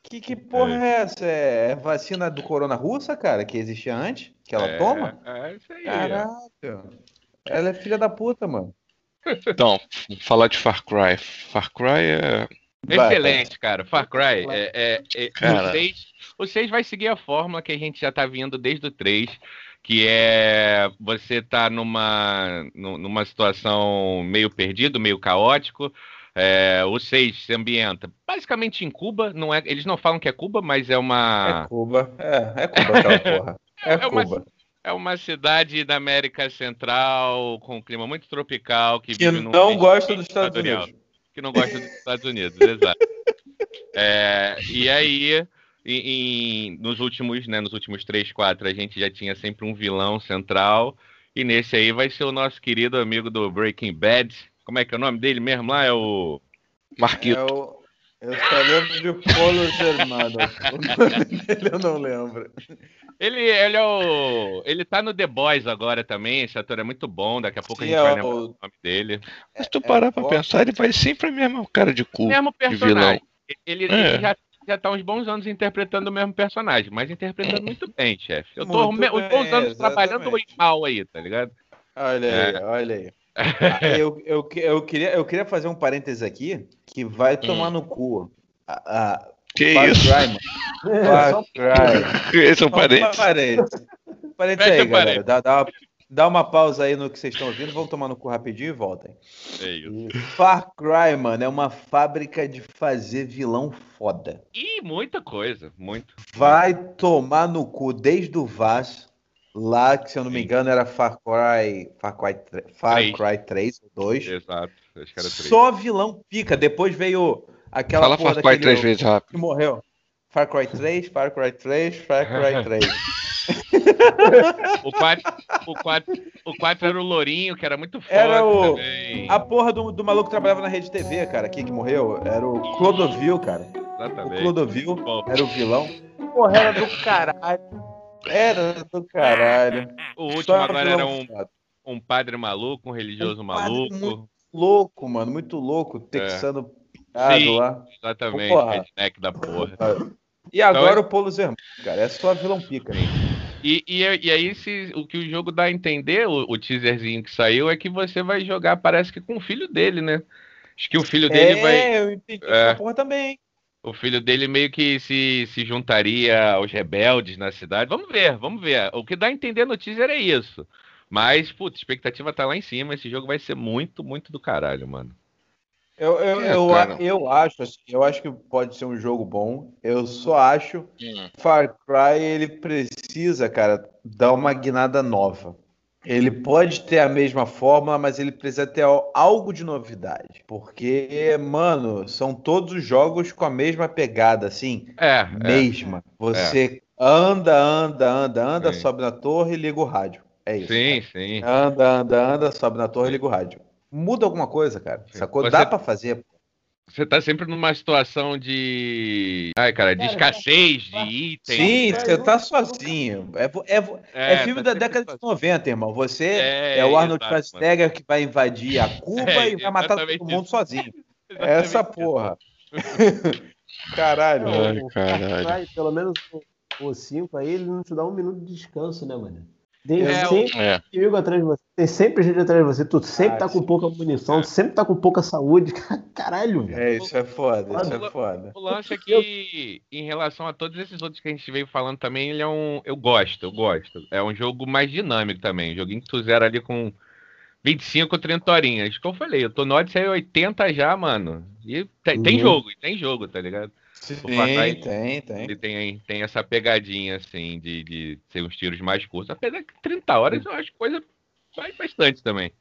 Que, que porra é. é. essa? É vacina do corona russa, cara, que existia antes? Que ela é, toma? É isso aí. Caralho. Ela é filha da puta, mano. Então, falar de Far Cry. Far Cry é. Excelente, cara. Far Cry. É, é, é cara. O, 6, o 6 vai seguir a fórmula que a gente já tá vindo desde o 3 que é você tá numa, numa situação meio perdido, meio caótico. É, o 6 se ambienta basicamente em Cuba, não é, eles não falam que é Cuba, mas é uma. É Cuba, é, é Cuba aquela porra. É, é Cuba. Uma, é uma cidade da América Central com um clima muito tropical que, que não gosta dos Estados Unidos. Que não gosta dos Estados Unidos, exato. É, e aí e, e, nos últimos, né, nos últimos três, quatro, a gente já tinha sempre um vilão central. E nesse aí vai ser o nosso querido amigo do Breaking Bad. Como é que é o nome dele mesmo lá? É o. Marquito. É o... Eu só lembro de Polo Germano. O nome dele eu não lembro. Ele, ele é o. Ele tá no The Boys agora também. Esse ator é muito bom. Daqui a pouco Sim, a gente vai é lembrar o... o nome dele. Mas tu parar é, pra pensar, ele vai sempre a mesma cara de cu. Mesmo personagem. Ele, é. ele já já tá uns bons anos interpretando o mesmo personagem, mas interpretando muito bem, chefe. Eu tô uns bons anos exatamente. trabalhando mal aí, tá ligado? Olha aí, é. olha aí. eu, eu, eu, queria, eu queria fazer um parênteses aqui que vai tomar hum. no cu. A, a, que Far isso? Cry. Far Cry. Esse é um parênteses. Parênteses. Parênteses aí, galera. Dá, dá, uma, dá uma pausa aí no que vocês estão ouvindo. Vamos tomar no cu rapidinho e voltem. É isso. Far Cry, mano, é uma fábrica de fazer vilão foda. E muita coisa, muito. Vai tomar no cu desde o Vaz Lá, que se eu não me engano, era Far Cry, Far Cry, Far 3. Cry 3 ou 2. Exato, acho que era 3. Só vilão pica. Depois veio aquela Fala Far Cry 3 vezes rápido. Que morreu. Far Cry 3, Far Cry 3, Far Cry 3. o 4, o, 4, o 4 era o Lourinho, que era muito foda era o, também. A porra do, do maluco que trabalhava na Rede TV, cara, aqui que morreu. Era o Clodovil, cara. Exatamente. O Clodovil era o vilão. Porra, era do caralho. Era do caralho. O último agora era um, um padre maluco, um religioso um maluco. Muito louco, mano, muito louco, texano é. Sim, lá. Exatamente, porra. redneck da porra. E agora então, o Polo Zermano, cara, é só vilão pica. E, e, e aí, se, o que o jogo dá a entender, o, o, teaserzinho que saiu, é que você vai jogar, parece que com o filho dele, né? Acho que o filho dele é, vai. É, eu entendi é. essa porra também o filho dele meio que se, se juntaria aos rebeldes na cidade. Vamos ver, vamos ver. O que dá a entender no teaser é isso. Mas, putz, a expectativa tá lá em cima. Esse jogo vai ser muito, muito do caralho, mano. Eu, eu, é, eu, eu, acho, assim, eu acho que pode ser um jogo bom. Eu só acho hum. Far Cry ele precisa, cara, dar uma guinada nova. Ele pode ter a mesma fórmula, mas ele precisa ter algo de novidade. Porque, mano, são todos os jogos com a mesma pegada, assim. É. é. Mesma. É. Você é. anda, anda, anda, anda, sim. sobe na torre e liga o rádio. É isso. Sim, cara. sim. Anda, anda, anda, sobe na torre e liga o rádio. Muda alguma coisa, cara. Sacou? Você... Dá pra fazer. Você tá sempre numa situação de. Ai, cara, de escassez de itens. Sim, você tá sozinho. É, é, é, é filme tá da década de 90, irmão. Você é, é o Arnold Schwarzenegger que vai invadir a Cuba é, e vai matar todo mundo isso. sozinho. Essa porra. caralho. Ai, caralho. Pelo menos o 5 aí, ele não te dá um minuto de descanso, né, mano? Tem é, sempre é. inimigo atrás de você. Tem sempre gente atrás de você. Tu sempre ah, tá com pouca munição, tu sempre tá com pouca saúde. Caralho, velho. É, isso é foda, isso é foda. O lance é que, em relação a todos esses outros que a gente veio falando também, ele é um. Eu gosto, eu gosto. É um jogo mais dinâmico também. Um joguinho que tu zera ali com 25 ou 30 horinhas. Que eu falei, eu tô no Odyssey 80 já, mano. E tem, tem uhum. jogo, tem jogo, tá ligado? Sim, tem, tem, tem. Ele tem, tem essa pegadinha, assim, de, de ser uns tiros mais curtos. Apesar que 30 horas eu acho coisa vai bastante também.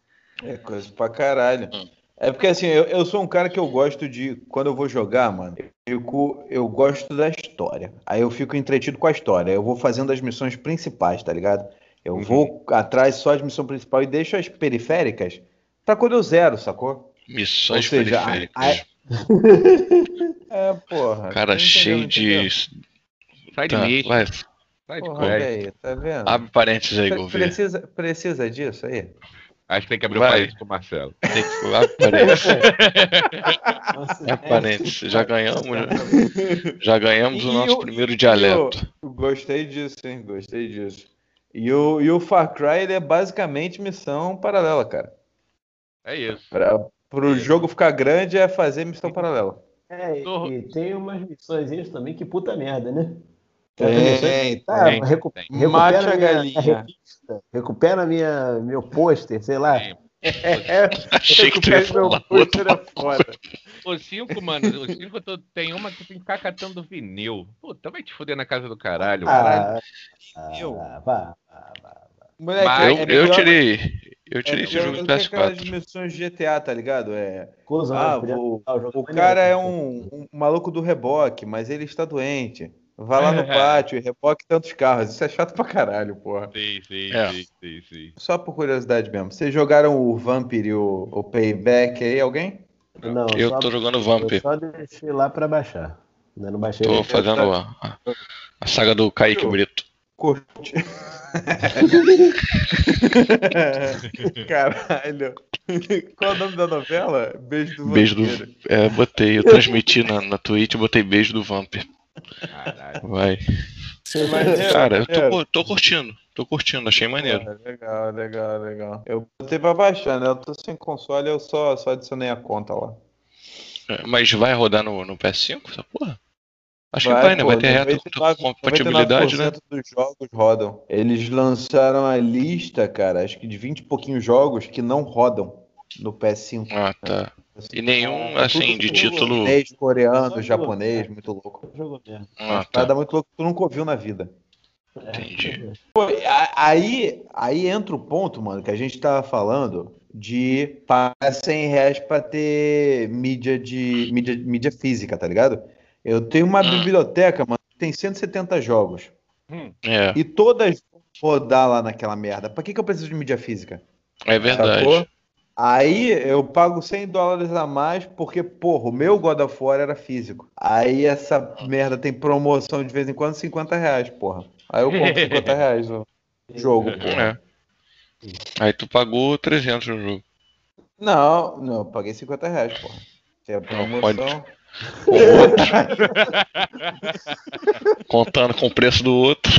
É coisa pra caralho. É porque assim, eu, eu, sou um cara que eu gosto de. Quando eu vou jogar, mano, eu, eu gosto da história. Aí eu fico entretido com a história. Eu vou fazendo as missões principais, tá ligado? Eu uhum. vou atrás só as missões principais e deixo as periféricas pra quando eu zero, sacou? Missões seja, periféricas. É, porra. Cara cheio de. Sai de tá, Vai. Sai de porra, aí, tá vendo? Abre parênteses aí, Governo. Precisa, precisa disso aí? Acho que tem que abrir Vai. um parênteses pro Marcelo. Tem que abrir parênteses. é parênteses. Já ganhamos, já, já ganhamos e o nosso primeiro dialeto. Eu, gostei disso, hein? Gostei disso. E o, e o Far Cry ele é basicamente missão paralela, cara. É isso. Pra, pro jogo ficar grande é fazer missão paralela. É, e tem umas missões também que puta merda, né? Tem, tá, tem, recu tem. Recupera Mate a galinha. Revista, recupera minha, meu pôster, sei lá. É, Achei que tu ia falar pôster é foda. O 5, mano, o 5 tem uma que tem que ficar catando vinil. Puta, vai te fuder na casa do caralho. Ah, caralho. Ah, vá, vá, vá. Moleque, Mas, eu, é eu tirei. Eu tirei é, esse jogo do PS4. aquelas dimensões de GTA, tá ligado? É. Coisa, ah, o, o cara é um, um maluco do reboque, mas ele está doente. Vai lá no pátio e reboque tantos carros. Isso é chato pra caralho, porra. Sim, sim, é. sim, sim, sim. Só por curiosidade mesmo. Vocês jogaram o Vampire e o, o Payback aí, alguém? Não, eu só, tô jogando Vampire. Eu só deixei lá pra baixar. Ainda não baixei. Tô fazendo a, a, a, saga do Kaique Brito. Curte. Caralho. Qual é o nome da novela? Beijo do Beijo Vampiro. do. É, botei. Eu transmiti na, na Twitch, botei Beijo do Vampire. Caralho. Vai. Cara, eu tô, tô, curtindo. Tô curtindo, achei maneiro. Porra, legal, legal, legal. Eu botei pra baixar, né? Eu tô sem console, eu só, só adicionei a conta lá. É, mas vai rodar no, no PS5 essa porra? Acho vai, que vai, né? Vai ter reta compatibilidade, né? dos jogos rodam. Eles lançaram a lista, cara, acho que de 20 e pouquinhos jogos que não rodam no PS5. Ah, tá. E nenhum, é, assim, de título. Chinês, coreano, japonês, muito louco. Ah, tá. Nada muito louco que tu nunca ouviu na vida. Entendi. Pô, aí, aí entra o ponto, mano, que a gente tava falando de pagar 100 reais pra ter mídia de mídia, mídia física, tá ligado? Eu tenho uma hum. biblioteca, mano, que tem 170 jogos. Hum. É. E todas rodar lá naquela merda. Pra que, que eu preciso de mídia física? É verdade. Sacou? Aí eu pago 100 dólares a mais porque, porra, o meu God of War era físico. Aí essa merda tem promoção de vez em quando 50 reais, porra. Aí eu compro 50 reais o jogo, é. porra. É. Aí tu pagou 300 no jogo. Não, não, eu paguei 50 reais, porra. Se é promoção... Pode... Contando com o preço do outro.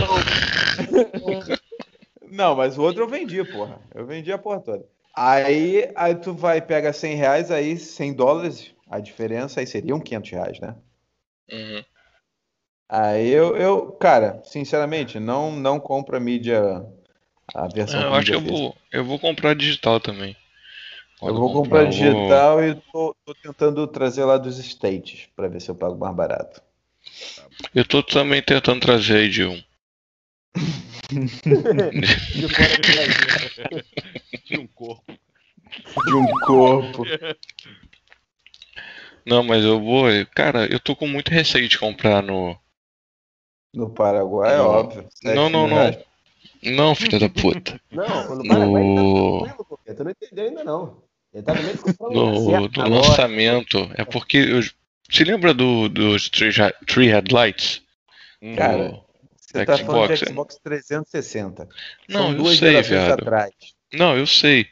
Não, mas o outro eu vendi, porra. Eu vendi a porra toda. Aí, aí tu vai, pega 100 reais, aí 100 dólares, a diferença aí seriam 500 reais, né? Uhum. Aí eu, eu, cara, sinceramente, não, não compro a mídia, a versão Eu acho que eu vou, eu vou comprar digital também. Quando eu vou comprar, comprar digital vou... e tô, tô, tentando trazer lá dos States para ver se eu pago mais barato. Eu tô também tentando trazer aí de um. de fora do Brasil. De um corpo. De um corpo. Não, mas eu vou. Cara, eu tô com muito receio de comprar no. No Paraguai, é óbvio. Não, não, não. Não, filha da puta. Não, no Paraguai no... tá tranquilo, Tu não entendeu ainda não. Ele tá no meio do, do lançamento. É porque. Eu... Se lembra do, dos Three, three Headlights? Cara, você tá Xbox, falando de Xbox 360. Não, São eu sei, viado. Atrás. Não, eu sei.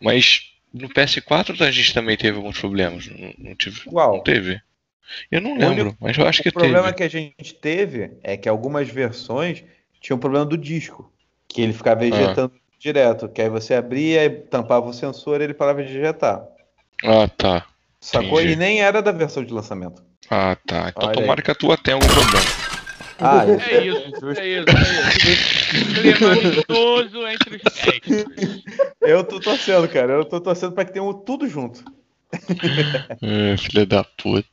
Mas no PS4 a gente também teve alguns problemas. Não, não tive, Qual? Não teve. Eu não lembro, único, mas eu acho que teve. O problema que a gente teve é que algumas versões tinham problema do disco. Que ele ficava ah. ejetando ah. direto. Que aí você abria e tampava o sensor e ele parava de ejetar. Ah, tá. Sacou? Entendi. E nem era da versão de lançamento. Ah, tá. Então Olha tomara aí. que a tua tenha algum problema. Ah, é, é isso, é isso, é isso. Clematoso entre os Eu tô torcendo, cara. Eu tô torcendo pra que tenham tudo junto. É, filha da puta.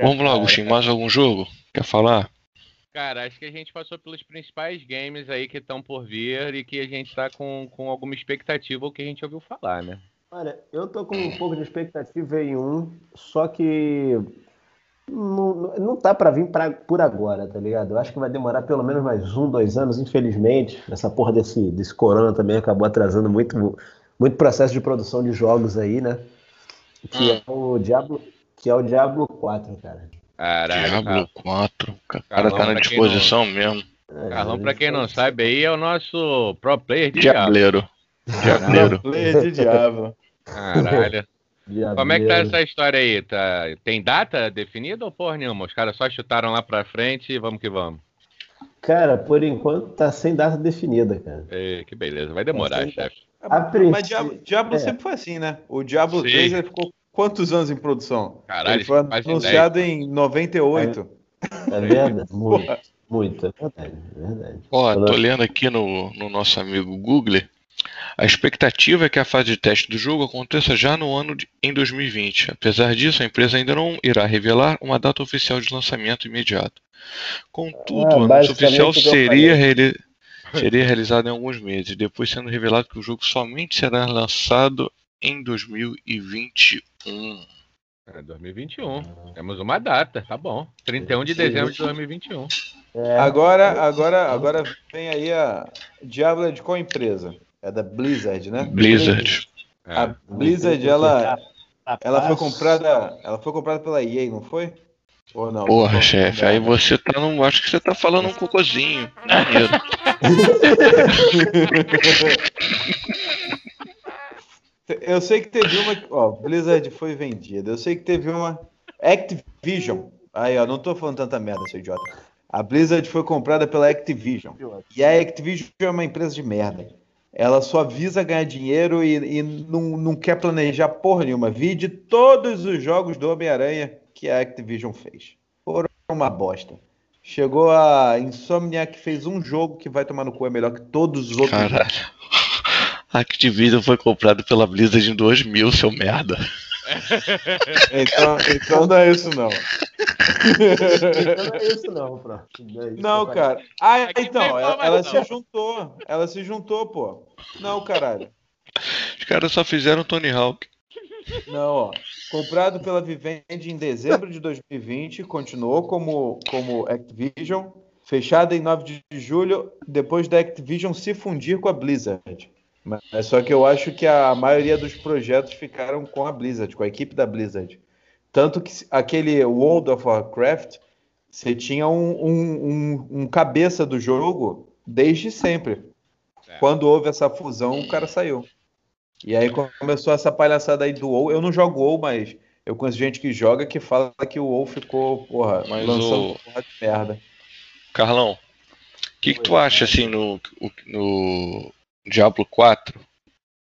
Vamos lá, Agostinho. Mais algum jogo? Quer falar? Cara, acho que a gente passou pelos principais games aí que estão por vir e que a gente tá com, com alguma expectativa ou que a gente ouviu falar, né? Olha, eu tô com um pouco de expectativa em um, só que não, não tá para vir pra, por agora, tá ligado? Eu acho que vai demorar pelo menos mais um, dois anos, infelizmente. Essa porra desse, desse corona também acabou atrasando muito, muito processo de produção de jogos aí, né? Que é o Diablo, que é o Diablo 4, cara. Caralho, Diablo 4, o cara tá na disposição não... mesmo. É, Carlão, pra quem não sabe, aí é o nosso pro player de Diableiro. Diableiro. pro player de Diablo. Caralho. Como é que tá essa história aí? Tá... Tem data definida ou porra nenhuma? Os caras só chutaram lá pra frente e vamos que vamos. Cara, por enquanto tá sem data definida, cara. Ei, que beleza, vai demorar, tá chefe. Mas Diablo, Diablo é. sempre foi assim, né? O Diablo Sim. 3 ele ficou quantos anos em produção? Caralho, ele foi anunciado em 98. É, é verdade, muito, muito, é verdade, é verdade. Ó, tô lendo aqui no, no nosso amigo Google a expectativa é que a fase de teste do jogo aconteça já no ano de, em 2020. Apesar disso, a empresa ainda não irá revelar uma data oficial de lançamento imediato. Contudo, ah, o anúncio oficial seria, reali seria realizado em alguns meses, depois sendo revelado que o jogo somente será lançado em 2021. É 2021. Temos uma data, tá bom. 31 de dezembro de 2021. É. Agora, agora, agora vem aí a Diablo é de qual empresa? É da Blizzard, né? Blizzard. A é. Blizzard, ela, ela foi comprada, ela foi comprada pela EA, não foi? Ou não? Porra, chefe, aí você tá num, acho que você tá falando um cocôzinho. Eu sei que teve uma, ó, Blizzard foi vendida. Eu sei que teve uma Activision. Aí, ó, não tô falando tanta merda, seu idiota. A Blizzard foi comprada pela Activision. E a Activision é uma empresa de merda. Ela só visa ganhar dinheiro e, e não, não quer planejar porra nenhuma. Vide todos os jogos do Homem-Aranha que a Activision fez. Foram uma bosta. Chegou a Insomniac que fez um jogo que vai tomar no cu, é melhor que todos os outros. Caralho. A Activision foi comprado pela Blizzard em 2000, seu merda. então, então não é isso não. então não é isso não, pronto. Não, é não cara. Ah, então, ela, ela se juntou. Ela se juntou, pô. Não, caralho. Os caras só fizeram Tony Hawk. Não, ó. Comprado pela Vivendi em dezembro de 2020, continuou como, como Activision. Fechada em 9 de julho, depois da Activision se fundir com a Blizzard. Mas só que eu acho que a maioria dos projetos ficaram com a Blizzard, com a equipe da Blizzard. Tanto que aquele World of Warcraft, você tinha um, um, um, um cabeça do jogo desde sempre. É. Quando houve essa fusão, o cara saiu. E aí começou essa palhaçada aí do WoW. Eu não jogo WoW, mas eu conheço gente que joga que fala que o WoW ficou, porra, mas lançando o... porra de merda. Carlão, o que, que tu acha assim no, no Diablo 4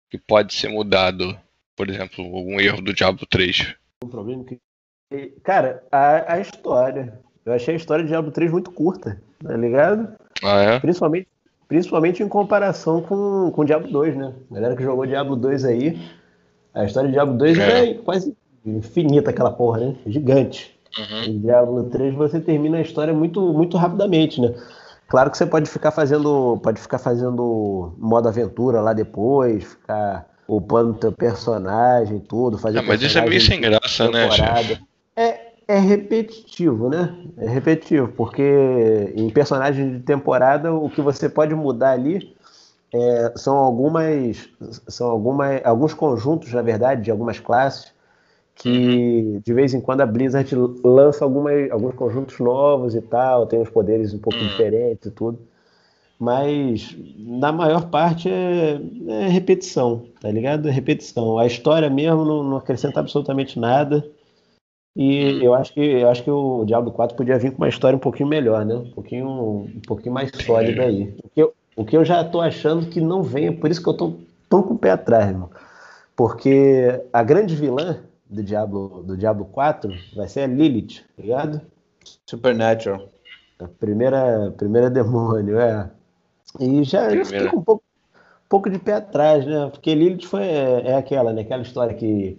que pode ser mudado? Por exemplo, algum erro do Diablo 3? Um problema que. Cara, a, a história. Eu achei a história de Diablo 3 muito curta, tá ligado? Ah, é? Principalmente, principalmente em comparação com, com Diablo 2, né? A galera que jogou Diablo 2 aí, a história de Diablo 2 é, é quase infinita aquela porra, né? Gigante. Uhum. Em Diablo 3 você termina a história muito, muito rapidamente, né? Claro que você pode ficar fazendo, pode ficar fazendo modo aventura lá depois, ficar upando teu personagem, tudo, fazer. Ah, mas isso é meio sem graça, né, chefe? É, é repetitivo, né? É repetitivo, porque em personagem de temporada o que você pode mudar ali é, são algumas, são algumas, alguns conjuntos, na verdade, de algumas classes que de vez em quando a Blizzard lança algumas, alguns conjuntos novos e tal, tem uns poderes um pouco uhum. diferentes e tudo. Mas na maior parte é, é, repetição, tá ligado? É repetição. A história mesmo não, não acrescenta absolutamente nada. E uhum. eu acho que eu acho que o Diablo 4 podia vir com uma história um pouquinho melhor, né? Um pouquinho, um pouquinho mais sólida aí. O que, eu, o que eu já tô achando que não venha, por isso que eu tô tão com o pé atrás, irmão. Porque a grande vilã do Diablo, do Diablo 4 vai ser a Lilith, tá ligado? Supernatural. A primeira, primeira demônio, é. E já fiquei com um pouco, um pouco de pé atrás, né? Porque Lilith foi, é, é, aquela, né? Aquela história que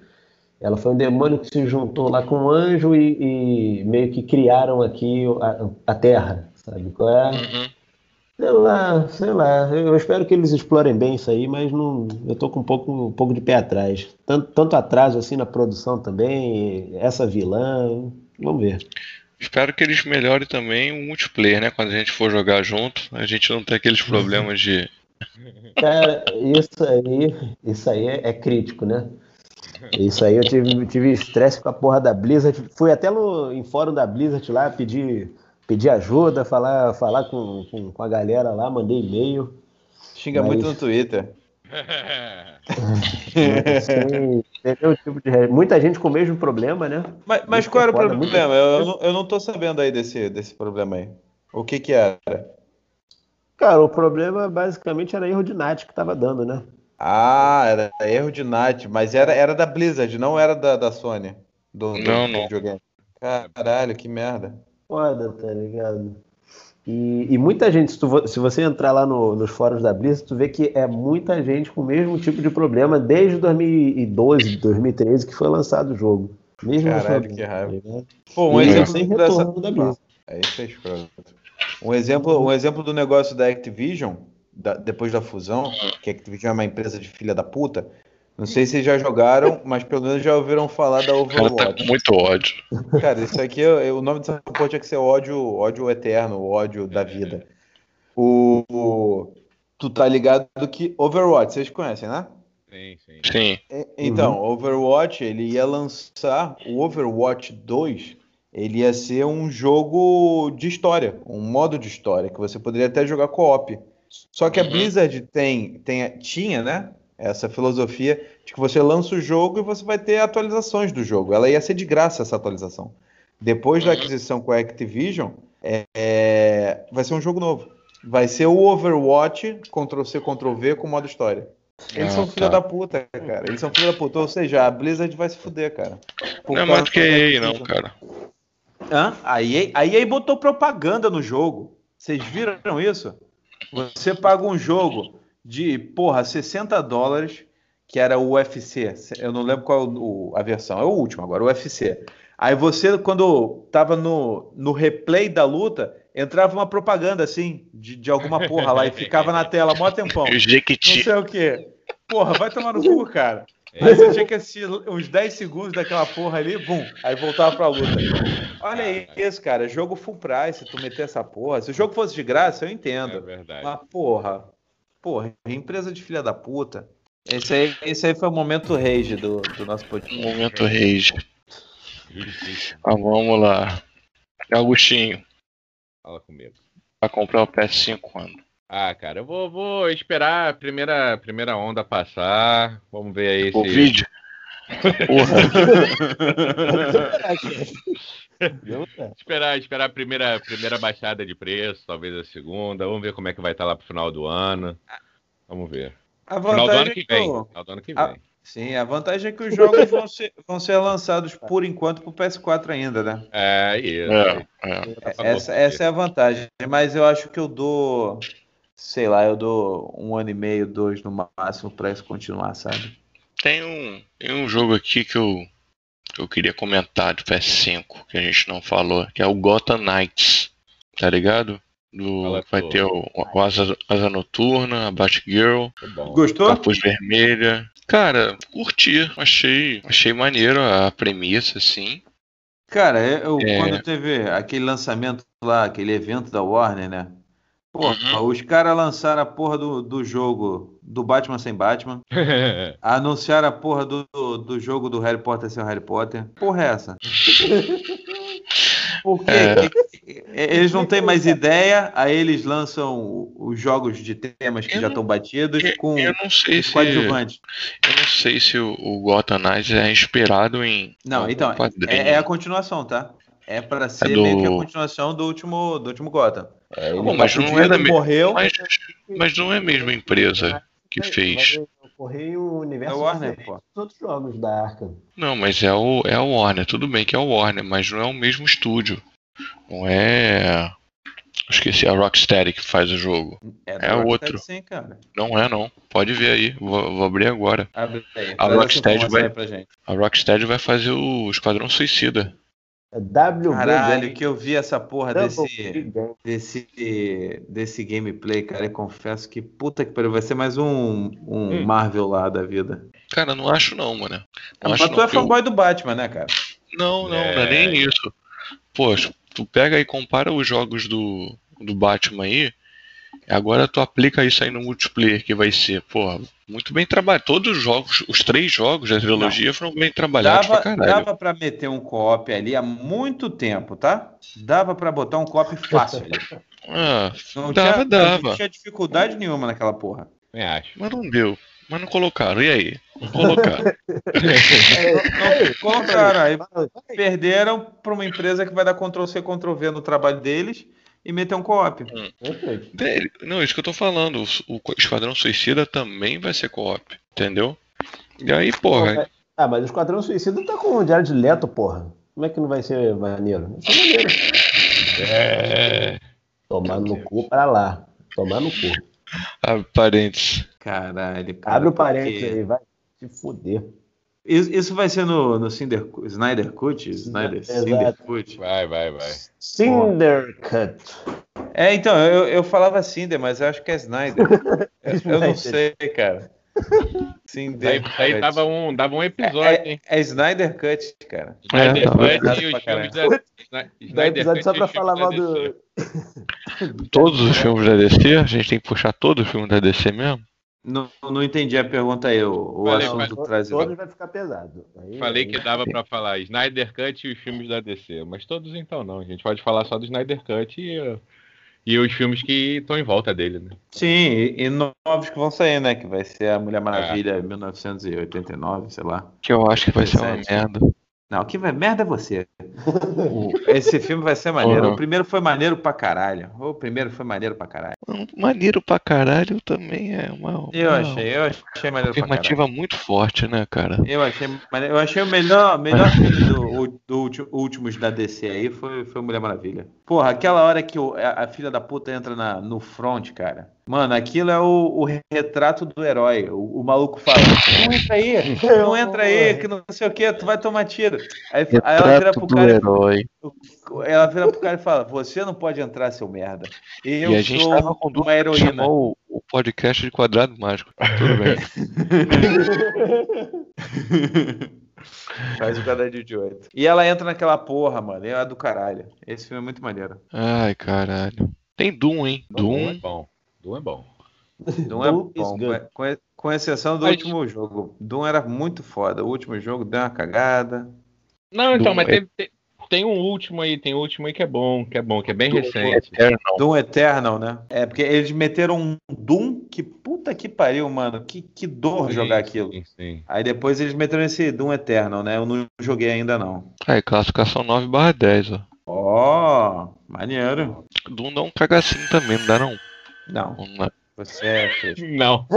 ela foi um demônio que se juntou lá com um anjo e, e meio que criaram aqui a, a Terra, sabe qual é? Uhum. Sei lá, sei lá. Eu espero que eles explorem bem isso aí, mas não, eu tô com um pouco, um pouco de pé atrás. Tanto, tanto atraso assim na produção também, essa vilã. Vamos ver. Espero que eles melhorem também o multiplayer, né? Quando a gente for jogar junto, a gente não tem aqueles problemas de. Cara, isso aí, isso aí é, é crítico, né? Isso aí eu tive, tive estresse com a porra da Blizzard. Fui até no, em fórum da Blizzard lá pedir pedir ajuda, falar, falar com, com, com a galera lá, mandei e-mail. Xinga mas... muito no Twitter. Sim, tipo de... Muita gente com o mesmo problema, né? Mas, mas qual era o problema? Muito... Eu, não, eu não tô sabendo aí desse, desse problema aí. O que que era? Cara, o problema basicamente era erro de NAT que tava dando, né? Ah, era erro de NAT, mas era, era da Blizzard, não era da, da Sony. Do, do não, não. videogame. Caralho, que merda foda, tá ligado? E, e muita gente, se, tu, se, você entrar lá no, nos fóruns da Blizzard, tu vê que é muita gente com o mesmo tipo de problema desde 2012, 2013 que foi lançado o jogo. Mesmo Caralho, que raiva. Tá Pô, um e exemplo sem dessa... da Blizzard. É isso aí, um exemplo, um exemplo do negócio da Activision, da, depois da fusão, que a Activision é uma empresa de filha da puta, não sei se já jogaram, mas pelo menos já ouviram falar da Overwatch. Cara, tá com muito ódio. Cara, isso aqui, o nome dessa porra tinha que ser ódio, ódio eterno, ódio da vida. O, o, tu tá ligado que Overwatch, vocês conhecem, né? Sim, sim. sim. Então, uhum. Overwatch, ele ia lançar o Overwatch 2, ele ia ser um jogo de história, um modo de história, que você poderia até jogar co-op. Só que a uhum. Blizzard tem, tem, tinha, né? Essa filosofia de que você lança o jogo e você vai ter atualizações do jogo. Ela ia ser de graça essa atualização. Depois da uhum. aquisição com a Activision, é, é, vai ser um jogo novo. Vai ser o Overwatch, Ctrl-C, Ctrl-V com modo história. Eles ah, são filha tá. da puta, cara. Eles são filha da puta. Ou seja, a Blizzard vai se fuder, cara. Por não é mais do que EA, não, cara. Hã? A EA, a EA botou propaganda no jogo. Vocês viram isso? Você paga um jogo de, porra, 60 dólares, que era o UFC. Eu não lembro qual o, a versão, é o último agora, o UFC. Aí você, quando tava no, no replay da luta, entrava uma propaganda assim, de, de alguma porra lá, e ficava na tela mó tempão. Jequiti. Não sei o quê. Porra, vai tomar no cu, cara. Aí você tinha que assistir uns 10 segundos daquela porra ali, bum, aí voltava pra luta. Olha isso, cara, jogo full price, tu meter essa porra. Se o jogo fosse de graça, eu entendo. É verdade. Mas, porra, Porra, empresa de filha da puta. Esse aí, esse aí foi o momento rage do, do nosso podcast. Momento rage. ah, vamos lá. Augustinho. Fala comigo. Vai comprar o PS5 quando? Ah, cara, eu vou, vou esperar a primeira, primeira onda passar. Vamos ver aí o se. vídeo. Porra. esperar, esperar a primeira, primeira baixada de preço, talvez a segunda. Vamos ver como é que vai estar lá pro final do ano. Vamos ver. A final do ano que vem. Final do ano que vem. A... Sim, a vantagem é que os jogos vão ser, vão ser lançados por enquanto pro PS4 ainda, né? É, isso. É, é. Essa, essa é a vantagem. Mas eu acho que eu dou, sei lá, eu dou um ano e meio, dois no máximo para isso continuar, sabe? Tem um, tem um jogo aqui que eu eu queria comentar do PS5 que a gente não falou, que é o Gotham Knights, tá ligado? Do, vai ter o, o Asa, Asa, Noturna, a Batgirl, Gostou? Capuz Vermelha. Cara, curti, achei, achei maneiro a premissa, assim. Cara, eu, é... quando teve aquele lançamento lá, aquele evento da Warner, né? Porra, uhum. os caras lançaram a porra do, do jogo do Batman sem Batman. anunciaram a porra do, do jogo do Harry Potter sem o Harry Potter. Porra é essa? Porque é... eles não têm mais ideia, aí eles lançam os jogos de temas que eu já estão batidos com eu não sei se, coadjuvantes. Eu não sei se o, o Gotham Knights é inspirado em. Não, então, é, é, a continuação, tá? É para ser é do... meio que a continuação do último, do último Gotham. É, Bom, mas não é da morreu. Mas, mas não é a mesma empresa que fez. Correio o universo é o Warner, pô. outros jogos da Arkham. Não, mas é o, é o Warner, tudo bem que é o Warner, mas não é o mesmo estúdio. Não é. Esqueci a Rocksteady que faz o jogo. É, é outro. Sim, não é, não. Pode ver aí. Vou, vou abrir agora. Abre aí. A Rocksteady vai, a Rocksteady vai fazer o Esquadrão Suicida. É w Caralho, que eu vi essa porra desse, desse, desse gameplay, cara. E confesso que puta que pariu, vai ser mais um, um hum. Marvel lá da vida. Cara, não acho não, mano. Não mas tu é fanboy eu... do Batman, né, cara? Não, não, é... não é nem isso. Poxa, tu pega e compara os jogos do, do Batman aí. Agora tu aplica isso aí no multiplayer, que vai ser, porra, muito bem trabalhado. Todos os jogos, os três jogos da trilogia Não. foram bem trabalhados dava, pra caralho. Dava pra meter um co-op ali há muito tempo, tá? Dava pra botar um co-op fácil ali. Ah, não dava, tinha, dava. Não tinha dificuldade nenhuma naquela porra. Me acho. Mas não deu. Mas não colocaram. E aí? Não colocaram. não, não colocaram. Aí perderam para uma empresa que vai dar Ctrl-C, Ctrl-V no trabalho deles e meter um co-op. Hum. Não, isso que eu tô falando. O, Esquadrão Suicida também vai ser co-op, entendeu? E aí, porra. Ah, mas o Esquadrão Suicida tá com o Diário de Leto, porra. Como é que não vai ser maneiro? Vai ser maneiro. É. Tomar no cu pra lá. Tomar no cu. Abre parênteses. Caralho. Cara, Abre o parênteses aí, vai se fuder. Isso vai ser no, no Cinder, Snyder Cut? Snyder, Cinder Cut. Vai, vai, vai. Cinder Cut. É, então, eu, eu falava Cinder, mas eu acho que é Snyder. eu, eu não sei, cara. Cinder. Aí, aí dava, um, dava um episódio, é, hein? É, é Snyder Cut, cara. Snyder é, Cut e os filmes da. Snyder Cut só pra falar mal do. Todos os filmes da DC? A gente tem que puxar todos os filmes da DC mesmo? Não, não entendi a pergunta aí, o, o falei, assunto traz. Todos vai ficar pesado. Aí, falei aí... que dava para falar Snyder Cut e os filmes da DC, mas todos então não. A gente pode falar só do Snyder Cut e, e os filmes que estão em volta dele, né? Sim, e, novos que vão sair, né? Que vai ser a Mulher Maravilha é. 1989, sei lá. Que eu acho que vai ser uma merda. Não, que vai, merda é você. esse filme vai ser maneiro. Uhum. O primeiro foi maneiro pra caralho. O primeiro foi maneiro pra caralho. Maneiro pra caralho também é uma. Eu achei, eu achei maneiro pra caralho. Afirmativa muito forte, né, cara? Eu achei, eu achei o melhor, melhor filme do, do, do últimos da DC aí foi, foi Mulher Maravilha. Porra, aquela hora que o, a, a, filha da puta entra na, no front, cara. Mano, aquilo é o, o retrato do herói. O, o, maluco fala: Não entra aí, não entra aí, que não sei o que, tu vai tomar tiro. Aí, aí ela vira pro cara. Herói. Ela vira pro cara e fala: Você não pode entrar, seu merda. Eu e a gente sou com uma heroína. O, o podcast de quadrado mágico. Tudo bem. Faz o quadrado de oito. E ela entra naquela porra, mano. É do caralho. Esse filme é muito maneiro. Ai, caralho. Tem Doom, hein? Doom, Doom é bom. Doom é bom. Doom é bom. Com, com exceção do mas... último jogo. Doom era muito foda. O último jogo deu uma cagada. Não, então, Doom mas é... tem, tem um último aí, tem um último aí que é bom, que é bom, que é bem Doom recente. Eternal. Doom Eternal, né? É, porque eles meteram um Doom que puta que pariu, mano. Que, que dor sim, jogar aquilo. Sim, sim. Aí depois eles meteram esse Doom Eternal, né? Eu não joguei ainda não. Aí, classificação 9 barra 10, ó. Ó, oh, maneiro. Doom dá um cagacinho também, não dá não? Não. não você é fresco. Não.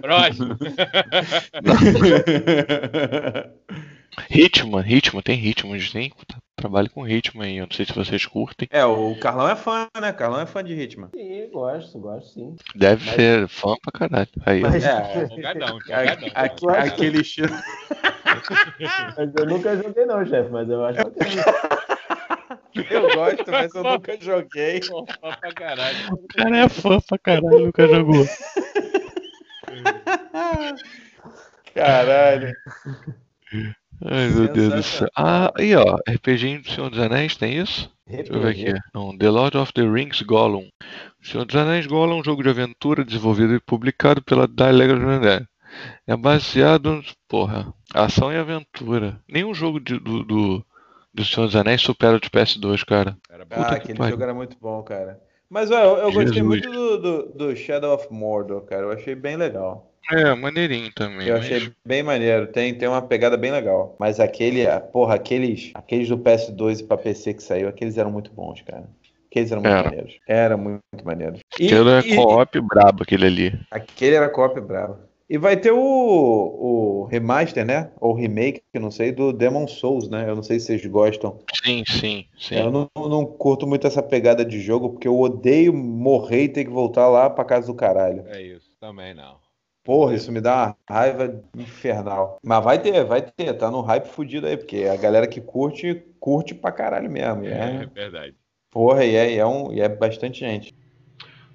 Próximo. Ritmo, ritmo, tem ritmo, a gente tem trabalho com ritmo aí, eu não sei se vocês curtem. É, o Carlão é fã, né? Carlão é fã de ritmo. Sim, gosto, gosto sim. Deve Mas... ser fã pra caralho. Aí, Mas... É, folgadão, folgadão. Aquele estilo. eu nunca joguei não, chefe, mas eu acho que eu gosto, mas eu nunca joguei. Fã pra caralho. O cara é fã pra caralho, nunca jogou. Caralho. Ai, meu Deus do céu. Ah, aí ó, RPG do Senhor dos Anéis, tem isso? Deixa eu ver aqui. Não, The Lord of the Rings Gollum. O Senhor dos Anéis Gollum é um jogo de aventura desenvolvido e publicado pela Dialectic É baseado, porra, ação e aventura. Nenhum jogo de, do, do, do Senhor dos Anéis supera o de PS2, cara. ah, aquele jogo era muito bom, cara. Mas ó, eu, eu gostei muito do, do, do Shadow of Mordor, cara. Eu achei bem legal. É, maneirinho também. Eu mas... achei bem maneiro. Tem, tem uma pegada bem legal. Mas aquele, porra, aqueles, aqueles do PS2 e pra PC que saiu, aqueles eram muito bons, cara. Aqueles eram muito era. maneiros. Era muito, muito maneiros. Aquele era co-op brabo, aquele ali. Aquele era co-op brabo. E vai ter o, o remaster, né? Ou remake, que não sei, do Demon Souls, né? Eu não sei se vocês gostam. Sim, sim, sim. Eu não, não curto muito essa pegada de jogo, porque eu odeio morrer e ter que voltar lá pra casa do caralho. É isso, também não. Porra, isso me dá uma raiva infernal. Mas vai ter, vai ter. Tá no hype fudido aí, porque a galera que curte, curte pra caralho mesmo. É, é verdade. Porra, e é, e é, um, e é bastante gente.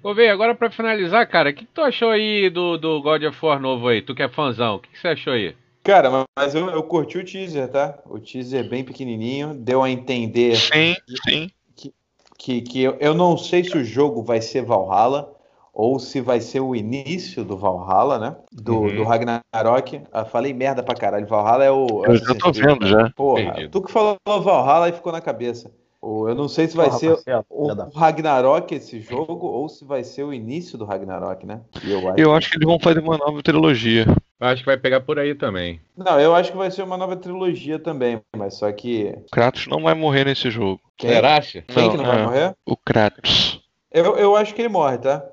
Ô, Vê, agora pra finalizar, cara, o que, que, tu achou aí do, do God of War novo aí? Tu que é fãzão, o que, que você achou aí? Cara, mas eu, eu curti o teaser, tá? O teaser bem pequenininho, deu a entender. Sim, sim. Que, que, que eu, eu não sei se o jogo vai ser Valhalla ou se vai ser o início do Valhalla, né? Do, uhum. do Ragnarok. Ah, falei merda pra caralho. Valhalla é o. Eu já tô vendo já. Porra, tu que falou Valhalla e ficou na cabeça. Eu não sei se vai Porra, ser Marcelo, o Ragnarok esse jogo ou se vai ser o início do Ragnarok, né? Eu acho, eu acho que eles vão fazer uma nova trilogia. Acho que vai pegar por aí também. Não, eu acho que vai ser uma nova trilogia também, mas só que. Kratos não vai morrer nesse jogo. Quem? Acha? Quem não, que não é, vai morrer? O Kratos. Eu, eu acho que ele morre, tá?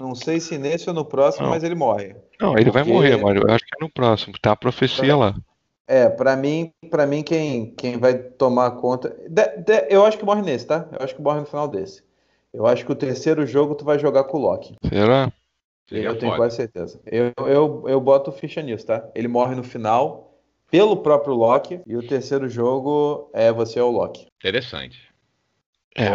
Não sei se nesse ou no próximo, não. mas ele morre. Não, ele Porque... vai morrer, mas eu acho que é no próximo. Tá a profecia lá. É, para mim, para mim quem, quem vai tomar conta, de, de, eu acho que morre nesse, tá? Eu acho que morre no final desse. Eu acho que o terceiro jogo tu vai jogar com o Loki. Será? eu tenho quase certeza. Eu, eu, eu boto ficha nisso, tá? Ele morre no final pelo próprio Loki e o terceiro jogo é você é o Loki. Interessante. É.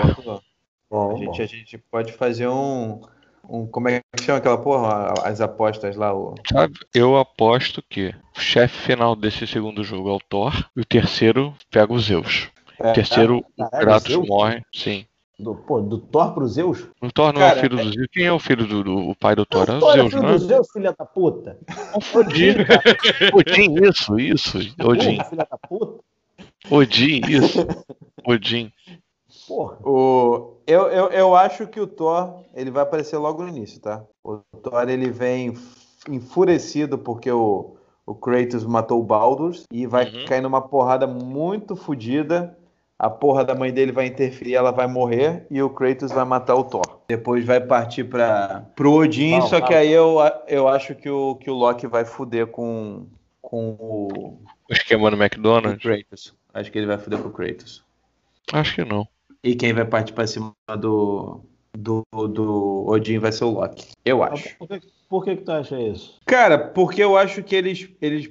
Bom, a, gente, a gente pode fazer um, um, como é que chama aquela porra? As apostas lá. O... Sabe, eu aposto que o chefe final desse segundo jogo é o Thor e o terceiro pega os Zeus. É, o terceiro, é, o Kratos Zeus? morre, sim. Do, pô, do Thor pro Zeus? O Thor não Cara, é o filho do Zeus. Quem é o filho do, do o pai do Thor? É o Thor Zeus, é filho do Zeus, filha da puta. Odin. Odin, isso, isso. Odin. Filha da puta. Odin, isso. Odin. Porra. O, eu, eu, eu acho que o Thor ele vai aparecer logo no início, tá? O Thor ele vem enfurecido porque o, o Kratos matou o Baldur's e vai uhum. cair numa porrada muito fodida. A porra da mãe dele vai interferir, ela vai morrer e o Kratos vai matar o Thor. Depois vai partir para pro Odin, não, só não. que aí eu, eu acho que o, que o Loki vai fuder com, com o. O esquema no McDonald's? Kratos. Acho que ele vai fuder com o Kratos. Acho que não. E quem vai partir para cima do, do, do Odin vai ser o Loki. Eu acho. Por que, por que, que tu acha isso? Cara, porque eu acho que eles, eles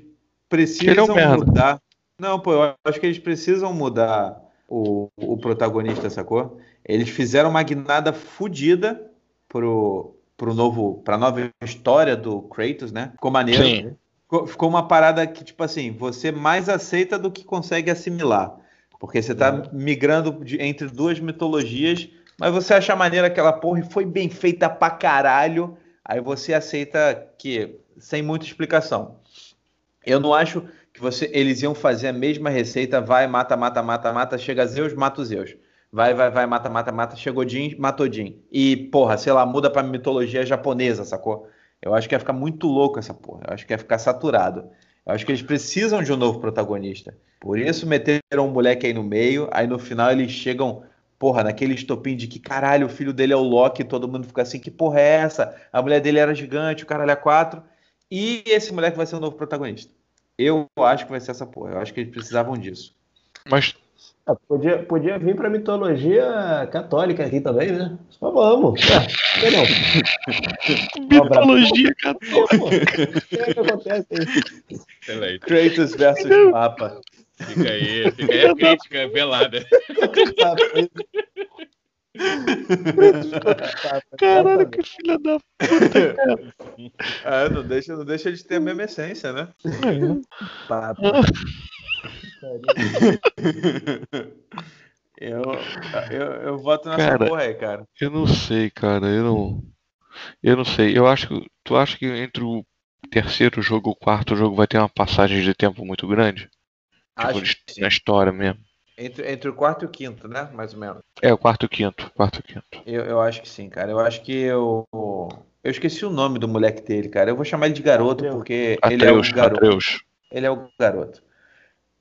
precisam é um mudar. Não, pô, eu acho que eles precisam mudar o, o protagonista, sacou? Eles fizeram uma guinada fodida pro, pro novo, pra nova história do Kratos, né? Ficou maneiro. Sim. Ficou, ficou uma parada que, tipo assim, você mais aceita do que consegue assimilar. Porque você está uhum. migrando de, entre duas mitologias, mas você acha maneira aquela porra e foi bem feita pra caralho. Aí você aceita que, sem muita explicação. Eu não acho que você, eles iam fazer a mesma receita, vai, mata, mata, mata, mata, chega Zeus, mata os Zeus. Vai, vai, vai, mata, mata, mata, chegou Jin, matou Jin. E, porra, sei lá, muda pra mitologia japonesa, sacou? Eu acho que ia ficar muito louco essa porra. Eu acho que ia ficar saturado. Eu acho que eles precisam de um novo protagonista. Por isso meteram um moleque aí no meio, aí no final eles chegam, porra, naquele estopim de que caralho, o filho dele é o Loki, todo mundo fica assim, que porra é essa? A mulher dele era gigante, o caralho é quatro. E esse moleque vai ser o novo protagonista. Eu acho que vai ser essa porra. Eu acho que eles precisavam disso. Mas ah, podia, podia vir para mitologia católica aqui também, né? Só vamos. É, não. mitologia católica. O que acontece aí? Kratos versus Papa. Fica aí, fica aí a crítica velada. Caralho, que filha da puta, cara. Ah, não deixa, não deixa de ter a mesma essência, né? Papa. eu, eu, eu voto nessa cara, porra aí, cara. Eu não sei, cara. Eu não. Eu não sei. Eu acho que. Tu acha que entre o terceiro jogo e o quarto jogo vai ter uma passagem de tempo muito grande? Tipo, Acho na história mesmo. Entre, entre o quarto e o quinto, né? Mais ou menos. É, o quarto e o quinto. Quarto e quinto. Eu, eu acho que sim, cara. Eu acho que eu. Eu esqueci o nome do moleque dele, cara. Eu vou chamar ele de garoto porque Atreus, ele é o garoto. Atreus. Ele é o garoto.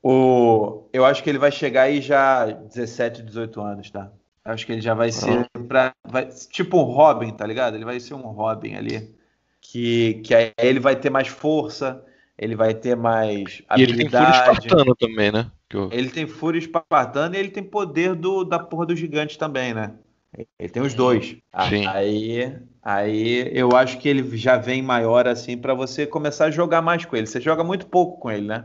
O, eu acho que ele vai chegar aí já 17, 18 anos, tá? Acho que ele já vai ser pra, vai, tipo um Robin, tá ligado? Ele vai ser um Robin ali. Que, que aí ele vai ter mais força, ele vai ter mais habilidade. E ele tem fúria espartana também, né? Eu... Ele tem fúria espartana e ele tem poder do, da porra do gigante também, né? Ele tem os dois. Sim. Aí, aí eu acho que ele já vem maior assim para você começar a jogar mais com ele. Você joga muito pouco com ele, né?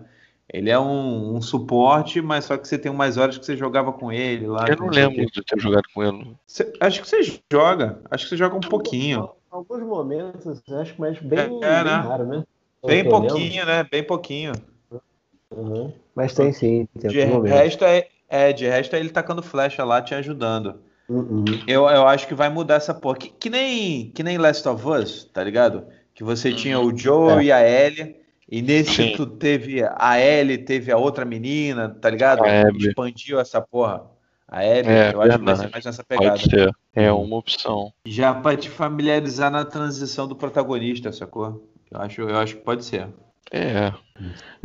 Ele é um, um, suporte, mas só que você tem umas horas que você jogava com ele lá. Eu não lembro de ter jogado com ele. Você, acho que você joga. Acho que você joga um pouquinho. Alguns momentos, acho que mais bem, é, é, né? raro, né? Bem pouquinho, né? Bem pouquinho. Uhum. Mas tem sim. Tem de resto é, é, de resto é ele tacando flecha lá te ajudando. Uhum. Eu, eu acho que vai mudar essa porra. Que, que, nem, que nem Last of Us, tá ligado? Que você tinha o Joe é. e a Ellie. E nesse Sim. tu teve a Ellie, teve a outra menina, tá ligado? Expandiu essa porra. A Ellie, é, eu acho que vai ser mais nessa pegada. Pode ser. É uma opção. Já pra te familiarizar na transição do protagonista, sacou? Eu acho, eu acho que pode ser. É.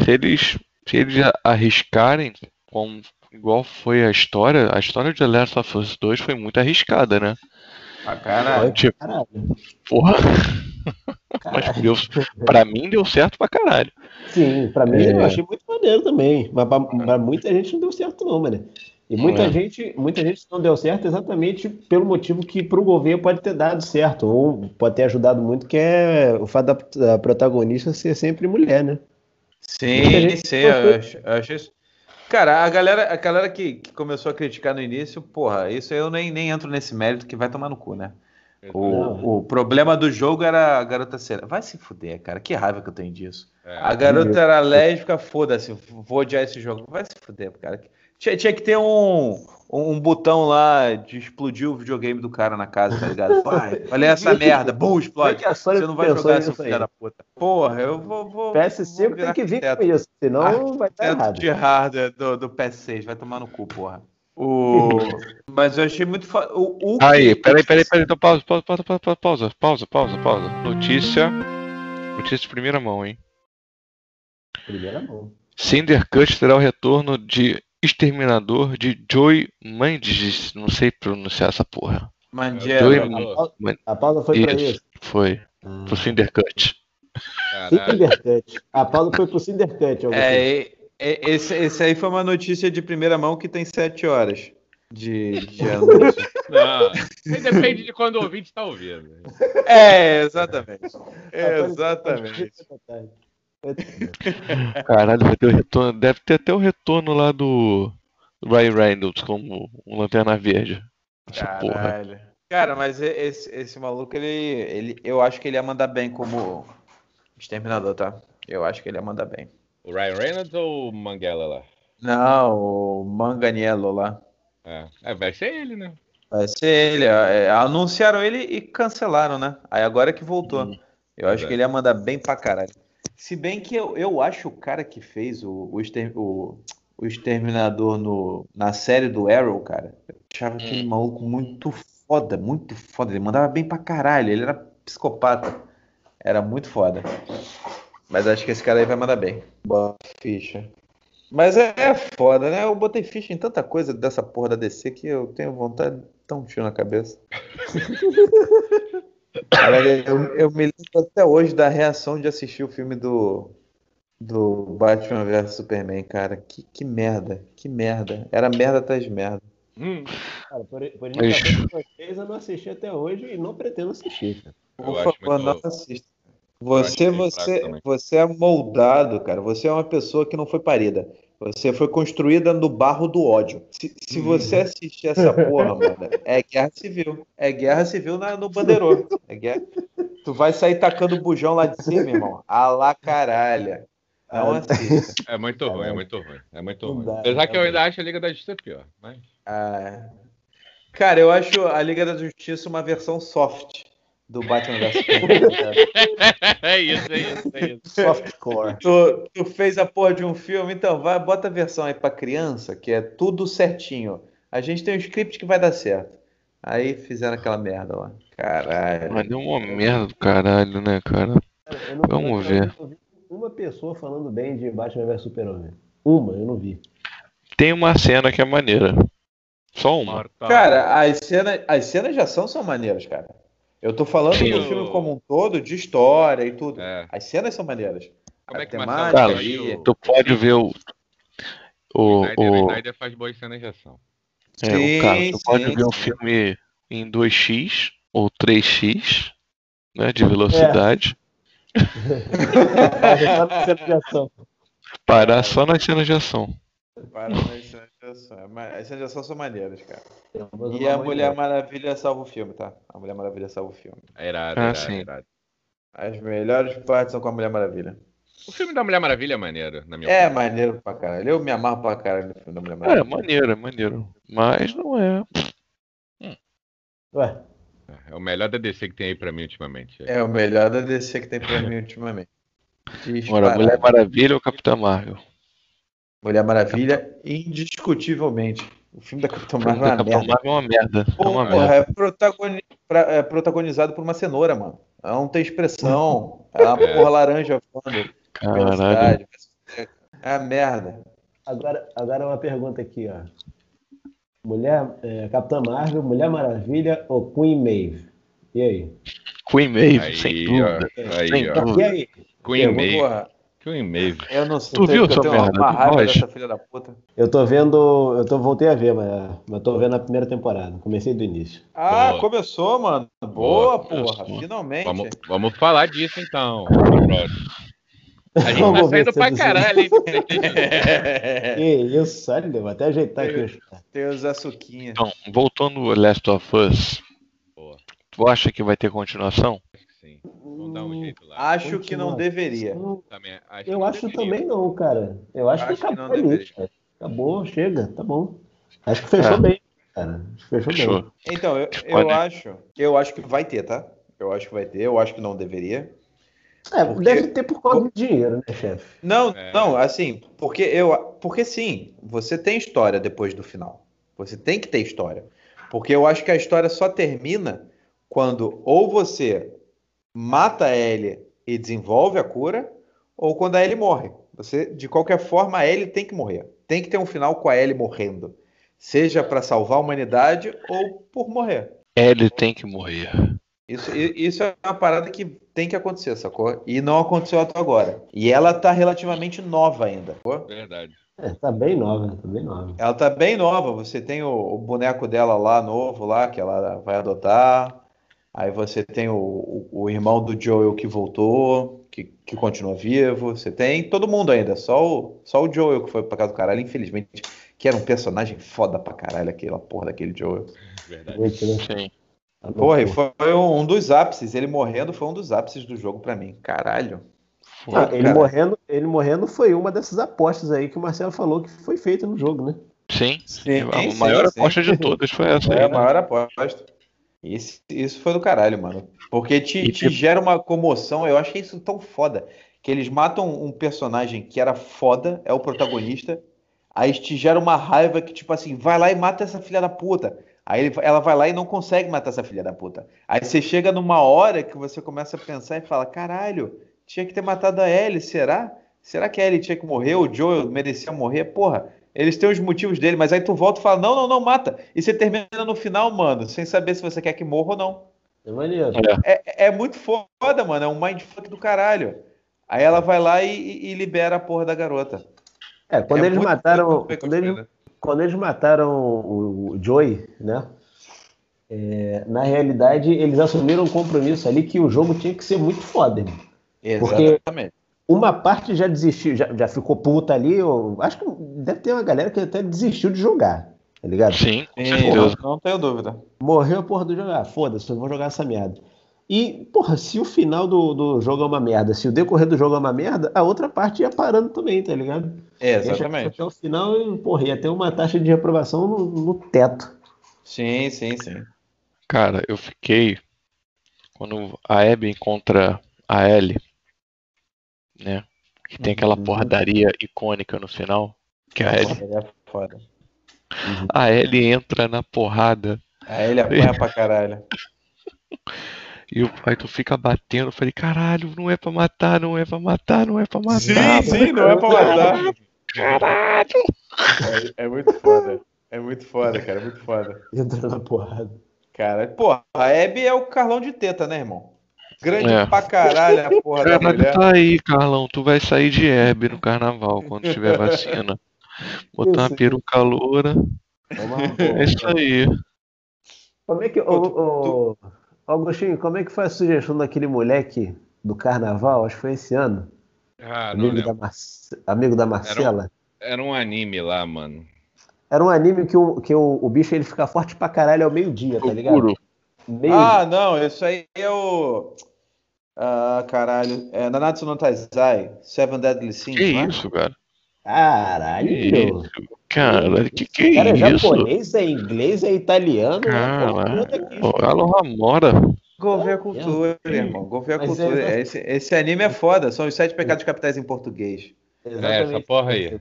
Se eles, se eles arriscarem, com, igual foi a história, a história de The Last of Us 2 foi muito arriscada, né? Pra caralho. Tipo, caralho. porra. Mas deu, pra mim deu certo pra caralho. Sim, pra mim é. eu achei muito maneiro também. Mas pra, pra, muita gente não deu certo, não, mano. E muita, é. gente, muita gente não deu certo exatamente pelo motivo que para o governo pode ter dado certo, ou pode ter ajudado muito, que é o fato da, da protagonista ser sempre mulher, né? Sim, sim, eu acho, eu acho isso. Cara, a galera, a galera que, que, começou a criticar no início, porra, isso eu nem, nem entro nesse mérito que vai tomar no cu, né? O, o problema do jogo era a garota ser. Vai se fuder, cara. Que raiva que eu tenho disso. É, a garota era lésbica, foda-se. Vou odiar esse jogo. Vai se fuder, cara. Tinha, tinha que ter um, um botão lá de explodir o videogame do cara na casa, tá ligado? Vai, olha essa merda, bum, explode. Você não vai jogar essa filha da puta. Porra, eu vou. vou PS5 vou tem que vir com isso, senão vai estar errado. de hardware do, do PS6, vai tomar no cu, porra. O... Mas eu achei muito foda. O, o Aí, peraí, peraí, peraí, então pausa, pausa, pausa, pausa, pausa, pausa, pausa, pausa. Notícia. Notícia de primeira mão, hein? Primeira mão. Cinder Cut terá o retorno de Exterminador de Joy Mandiges. Não sei pronunciar essa porra. Mandela. Joy... A, pausa foi isso, pra isso. Foi. Hum. Pro Cindercut. Cindercut. A pausa foi pro Cindercut. É, é, esse, esse aí foi uma notícia de primeira mão que tem sete horas de, de anúncio. Não, depende de quando o ouvinte está ouvindo. É, exatamente. Exatamente. Caralho, vai ter o retorno. Deve ter até o retorno lá do Ryan Reynolds como um Lanterna Verde. Essa Caralho. Porra. Cara, mas esse, esse maluco, ele, ele, eu acho que ele ia mandar bem como exterminador, tá? Eu acho que ele ia mandar bem. O Ryan Reynolds ou o Manguela lá? Não, o Manganiello lá. É. é, vai ser ele, né? Vai ser ele. É, anunciaram ele e cancelaram, né? Aí agora que voltou. Hum, eu acho é. que ele ia mandar bem pra caralho. Se bem que eu, eu acho o cara que fez o, o, o, o Exterminador no, na série do Arrow, cara, eu achava hum. aquele maluco muito foda, muito foda. Ele mandava bem pra caralho, ele era psicopata. Era muito foda. Mas acho que esse cara aí vai mandar bem. Boa ficha. Mas é, é foda, né? Eu botei ficha em tanta coisa dessa porra da DC que eu tenho vontade de dar um tiro na cabeça. Cara, eu, eu, me lembro até hoje da reação de assistir o filme do, do Batman vs Superman, cara. Que, que merda, que merda. Era merda atrás de merda. Hum. Cara, por, por vocês, eu não assisti até hoje e não pretendo assistir. Cara. Por favor, não assista. Você, você, você é moldado, cara. Você é uma pessoa que não foi parida. Você foi construída no barro do ódio. Se, se hum. você assistir essa porra, mano, é guerra civil. É guerra civil na, no bandeirão. É guerra... Tu vai sair tacando bujão lá de cima, irmão. A lá caralho. Não assista. É muito ruim, é muito ruim. É muito ruim. Apesar que eu ainda acho a Liga da Justiça pior. Mas... Ah, cara, eu acho a Liga da Justiça uma versão soft do Batman vs É isso, é isso, é isso. Softcore. Tu, tu, fez a porra de um filme, então vai, bota a versão aí pra criança, que é tudo certinho. A gente tem um script que vai dar certo. Aí fizeram aquela merda lá. Caralho. Mas deu uma merda do caralho, né, cara? Vamos ver. Uma pessoa falando bem de Batman vs Super-Homem. Uma, eu não vi. Tem uma cena que é maneira. Só uma. Cara, as cenas, as cenas de ação são maneiras, cara. Eu tô falando Sim, do filme como um todo, de história e tudo. É. As cenas são maneiras. Como é que temática aí, Tu pode ver o. O, o, Snyder, Snyder faz boas cenas de ação. É, sim, o cara, tu sim, pode sim. ver um filme em 2x ou 3x né, de velocidade. É. Parar só nas cenas de ação. Parar nas cenas de ação. As cenas de ação são maneiras, cara. E a Mulher Maravilha salva o filme, tá? A Mulher Maravilha salva o filme. É irado, ah, irado, irado. As melhores partes são com a Mulher Maravilha. O filme da Mulher Maravilha é maneiro, na minha É opinião. maneiro pra caralho. Eu me amarro pra caralho no filme da Mulher Maravilha. É, maneiro, é maneiro. Mas não é. Hum. Ué. É o melhor da DC que tem aí pra mim ultimamente. É o melhor da DC que tem pra mim ultimamente. Agora, Mulher Maravilha ou Capitã Marvel? Mulher Maravilha, indiscutivelmente. O filme da Capitã Marvel é uma merda. É uma merda. Porra, é, uma merda. É, protagoni... é, protagonizado por uma cenoura, mano. Ela não tem expressão. Ela é uma porra laranja foda. Caralho. É a merda. Agora, agora uma pergunta aqui, ó. Mulher, é, Capitã Marvel, Mulher Maravilha ou Queen Maeve? E aí? Queen Maeve, aí, sem dúvida. Ó, aí, sem ó. Dúvida. E aí? Queen Maeve. Queen Maeve. Eu não sei. Tu viu essa merda? Uma raiva dessa filha da puta. Eu tô vendo, eu tô voltei a ver, mas, mas tô vendo a primeira temporada. Comecei do início. Ah, Boa. começou, mano. Boa, Boa porra. Finalmente. Vamos, vamos falar disso então. A gente Vamos tá saindo pra caralho, hein? que isso, olha, vou até ajeitar tem, aqui. Tem os açuquinhas. Então, voltando ao Last of Us, Boa. tu acha que vai ter continuação? Acho que sim. Vamos dar um jeito lá. Acho que não deveria. Também, acho eu acho deveria. também não, cara. Eu acho, acho que acabou que ali. Acabou, chega, tá bom. Acho que fechou é. bem, cara. Fechou, fechou. bem. Então, eu, eu acho, eu acho que vai ter, tá? Eu acho que vai ter, eu acho que não deveria. É, porque... deve ter por causa do dinheiro, né, chefe? Não, é. não, assim, porque eu, porque sim, você tem história depois do final. Você tem que ter história. Porque eu acho que a história só termina quando ou você mata a Ellie e desenvolve a cura, ou quando a Ellie morre. Você, de qualquer forma, a Ellie tem que morrer. Tem que ter um final com a Ellie morrendo. Seja para salvar a humanidade ou por morrer. Ellie tem que morrer. Isso, isso é uma parada que tem que acontecer, sacou? E não aconteceu até agora. E ela tá relativamente nova ainda. Sacou? Verdade. É, tá bem nova, tá bem nova. Ela tá bem nova. Você tem o, o boneco dela lá, novo, lá, que ela vai adotar. Aí você tem o, o, o irmão do Joel que voltou, que, que continua vivo. Você tem todo mundo ainda. Só o, só o Joel que foi pra casa do caralho, infelizmente. Que era um personagem foda pra caralho, aquela porra daquele Joel. Verdade. Sim. Tá Porra, foi um dos ápices. Ele morrendo foi um dos ápices do jogo para mim. Caralho. Não, ele, morrendo, ele morrendo foi uma dessas apostas aí que o Marcelo falou que foi feita no jogo, né? Sim, sim a sim, maior sim, aposta de todas foi essa. É aí, a né? maior aposta. Isso, isso foi do caralho, mano. Porque te, te gera uma comoção. Eu achei isso tão foda. Que eles matam um personagem que era foda, é o protagonista. Aí te gera uma raiva que, tipo assim, vai lá e mata essa filha da puta. Aí ela vai lá e não consegue matar essa filha da puta. Aí você chega numa hora que você começa a pensar e fala: caralho, tinha que ter matado a Ellie, será? Será que a Ellie tinha que morrer? O Joe merecia morrer? Porra, eles têm os motivos dele, mas aí tu volta e fala: não, não, não, mata. E você termina no final, mano, sem saber se você quer que morra ou não. É maneiro. É, é, é muito foda, mano. É um mindfuck do caralho. Aí ela vai lá e, e libera a porra da garota. É, quando é eles mataram. Quando eles, quando eles mataram o, Joey, né? É, na realidade, eles assumiram um compromisso ali que o jogo tinha que ser muito foda, irmão. Exatamente. Porque uma parte já desistiu, já, já ficou puta ali. Eu, acho que deve ter uma galera que até desistiu de jogar, tá ligado? Sim, Sim não tenho dúvida. Morreu a porra do jogar. Foda-se, eu vou jogar essa merda. E, porra, se o final do, do jogo é uma merda, se o decorrer do jogo é uma merda, a outra parte ia parando também, tá ligado? É, exatamente. Até o final, porra, ia ter uma taxa de reprovação no, no teto. Sim, sim, sim. Cara, eu fiquei. Quando a Abby encontra a Ellie, né? Que tem aquela uhum. porradaria icônica no final. Que a Ellie. É foda. Uhum. A Ellie entra na porrada. A Ellie apanha pra caralho. E o pai tu fica batendo. Eu falei, caralho, não é pra matar, não é pra matar, não é pra matar. Sim, sim, não é pra matar. Caralho! É, é, muito foda. É muito foda, cara, é muito foda. Entrando na porrada. Cara, pô, a Abby é o Carlão de teta, né, irmão? Grande é. pra caralho a porra da mulher. Tá aí, Carlão, tu vai sair de Hebe no carnaval quando tiver vacina. Botar uma peruca loura. É isso aí. Como é que. Ô, ô, Augustinho, como é que foi a sugestão daquele moleque do carnaval? Acho que foi esse ano. Ah, amigo, da Mar... amigo da Marcela. Era um, era um, anime lá, mano. Era um anime que o, que o, o bicho ele fica forte pra caralho ao meio-dia, tá ligado? Meio... Ah, não, isso aí é o. Ah, caralho. É Nanatsu no Taizai, Seven Deadly Sins, Que é? isso, cara? Caralho. Que cara, que que é cara, é isso? japonês, é inglês, é italiano. Cara, é Aloha Mora. Golver a cultura, irmão. Golver a cultura. É... Esse, esse anime é foda. São os sete pecados capitais em português. Exatamente. É, essa porra aí.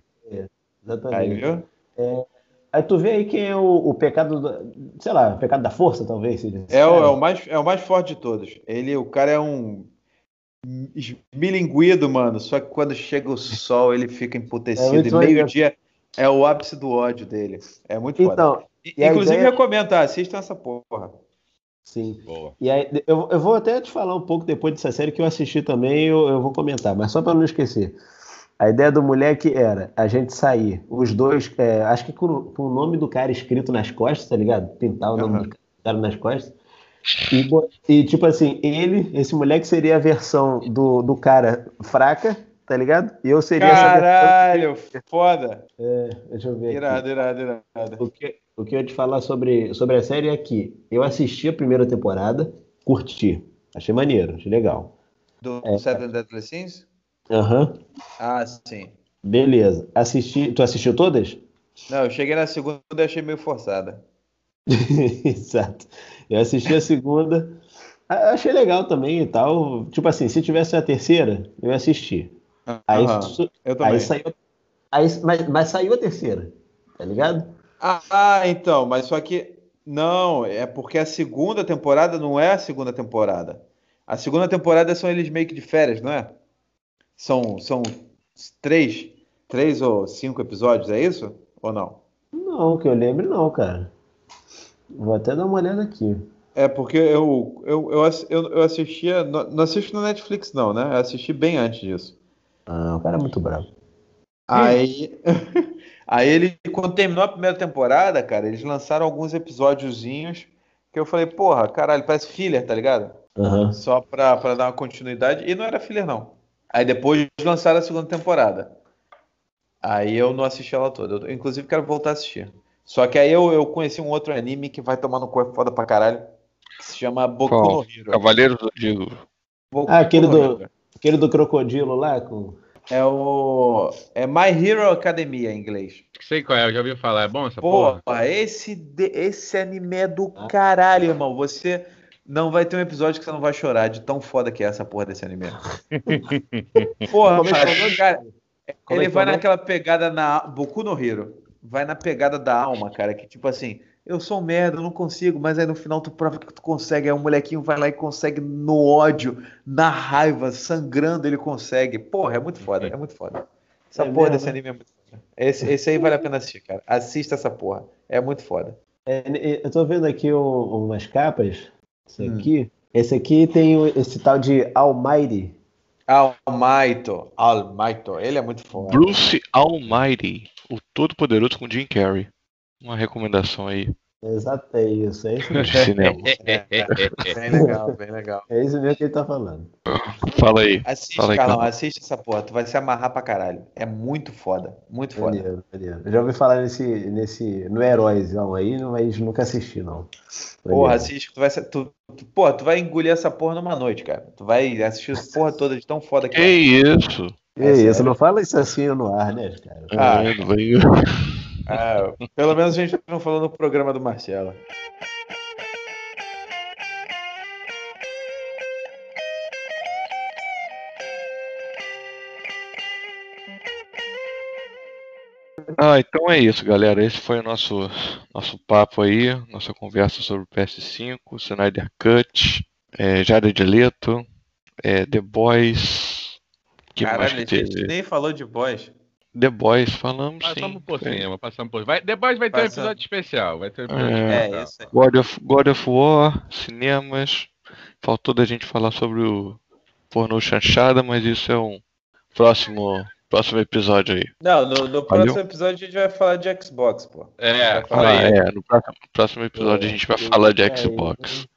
Exatamente. Aí, viu? É, aí tu vê aí quem é o, o pecado, do, sei lá, o pecado da força, talvez. É o, é, o mais, é o mais forte de todos. Ele, o cara é um esmilinguido, mano. Só que quando chega o sol, ele fica emputecido. É e meio-dia é o ápice do ódio dele. É muito então, foda. Inclusive, ideia... recomendo, tá? Assistam essa porra. Sim. Boa. E aí, eu, eu vou até te falar um pouco depois dessa série que eu assisti também, eu, eu vou comentar, mas só para não esquecer. A ideia do moleque era a gente sair, os dois, é, acho que com, com, o nome do cara escrito nas costas, tá ligado? Pintar o nome uhum. do cara nas costas. E, e, tipo assim, ele, esse moleque seria a versão do, do cara fraca, tá ligado? E eu seria Caralho, essa versão... foda! É, deixa eu ver. Irado, aqui. irado, irado. O que, o que eu ia te falar sobre, sobre a série é que eu assisti a primeira temporada, curti, achei maneiro, achei legal. Do é, Seven Deadly Sins? Aham. Uhum. Ah, sim. Beleza. Assisti. Tu assistiu todas? Não, eu cheguei na segunda e achei meio forçada. Exato. Eu assisti a segunda, achei legal também e tal. Tipo assim, se tivesse a terceira, eu ia assistir. Aí, eu também. Aí saiu, aí, mas, mas saiu a terceira, tá ligado? Ah, então, mas só que não, é porque a segunda temporada não é a segunda temporada. A segunda temporada são eles meio que de férias, não é? São, são três, três ou cinco episódios, é isso? Ou não? Não, que eu lembro não, cara. Vou até dar uma olhada aqui. É, porque eu, eu, eu, eu, assistia. Não assisto no Netflix, não, né? Eu assisti bem antes disso. Ah, o cara é muito bravo. Aí. Aí ele, quando terminou a primeira temporada, cara, eles lançaram alguns episódiozinhos que eu falei, porra, caralho, parece filler, tá ligado? Uhum. Só pra, pra dar uma continuidade. E não era filler, não. Aí depois lançaram a segunda temporada. Aí eu não assisti ela toda. Eu, inclusive, quero voltar a assistir. Só que aí eu, eu conheci um outro anime que vai tomar no corpo foda pra caralho. Que se chama Boku Qual? no Hero. Cavaleiro do Digo. ah, aquele do, aquele do crocodilo lá com. É o. É My Hero Academia em inglês. Sei qual é, eu já ouvi falar. É bom essa porra? Porra, esse, esse anime é do caralho, irmão. Você não vai ter um episódio que você não vai chorar de tão foda que é essa porra desse anime. porra, cara, é cara ele é vai naquela pegada na Boku no Hero. Vai na pegada da alma, cara, que tipo assim, eu sou um merda, eu não consigo, mas aí no final tu prova que tu consegue. Aí o molequinho vai lá e consegue no ódio, na raiva, sangrando, ele consegue. Porra, é muito foda, é muito foda. Essa é porra mesmo, desse anime é muito foda. Esse, esse aí vale a pena assistir, cara. Assista essa porra. É muito foda. É, eu tô vendo aqui umas capas. Esse hum. aqui. Esse aqui tem esse tal de Almighty. Almighty. Almighty. Ele é muito foda. Bruce Almighty. O Todo-Poderoso com Jim Carrey uma recomendação aí. Exato, é isso. É isso mesmo. cinema. É, bem legal, bem legal. É isso mesmo que ele tá falando. Fala aí. Assiste, Fala aí, Carlão, assiste essa porra. Tu vai se amarrar pra caralho. É muito foda. Muito foda. Eu já ouvi falar nesse, nesse, no Heróizão aí, mas nunca assisti, não. Porra, assiste. Tu vai, tu, tu, porra, tu vai engolir essa porra numa noite, cara. Tu vai assistir essa porra toda de tão foda que, que é. isso? Que é isso, não fala isso assim no ar, né, cara? Ah, é, vai... Ah, pelo menos a gente não falou no programa do Marcelo. Ah, então é isso, galera. Esse foi o nosso, nosso papo aí, nossa conversa sobre o PS5, Snyder Cut, é, Jared Leto, é, The Boys. Que Caralho, mais que a gente nem falou de Boys. The Boys, falamos passamos sim. por cima, passamos por vai, The Boys vai ter um episódio especial. Vai ter um episódio é, especial. É, isso God, of, God of War, cinemas. Faltou da gente falar sobre o pornô chanchada, mas isso é um próximo próximo episódio aí. Não, no, no próximo episódio a gente vai falar de Xbox, pô. É, ah, é no próximo, próximo episódio a gente vai falar de Xbox.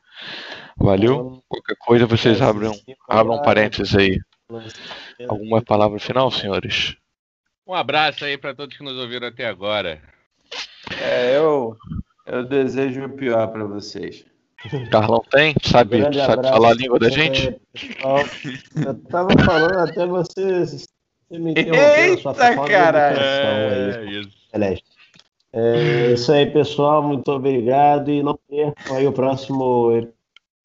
Valeu? Qualquer coisa vocês abram, abram parênteses aí. Alguma palavra final, senhores? Um abraço aí para todos que nos ouviram até agora. É, eu, eu desejo o pior para vocês. Carlão tem? Sabe, sabe falar a língua da gente? Eu tava falando até você, você me interrompeu. Sua caralho! É, isso. É isso aí, pessoal. Muito obrigado. E não percam aí o próximo. A gente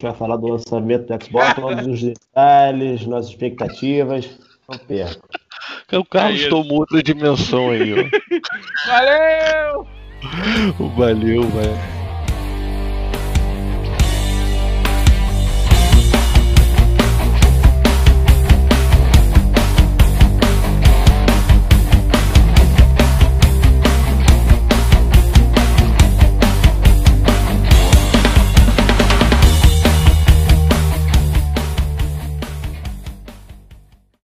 vai falar do lançamento do Xbox, todos os detalhes, nossas expectativas. Não percam. O Carlos é tomou outra dimensão aí, ó. Valeu! Valeu, velho.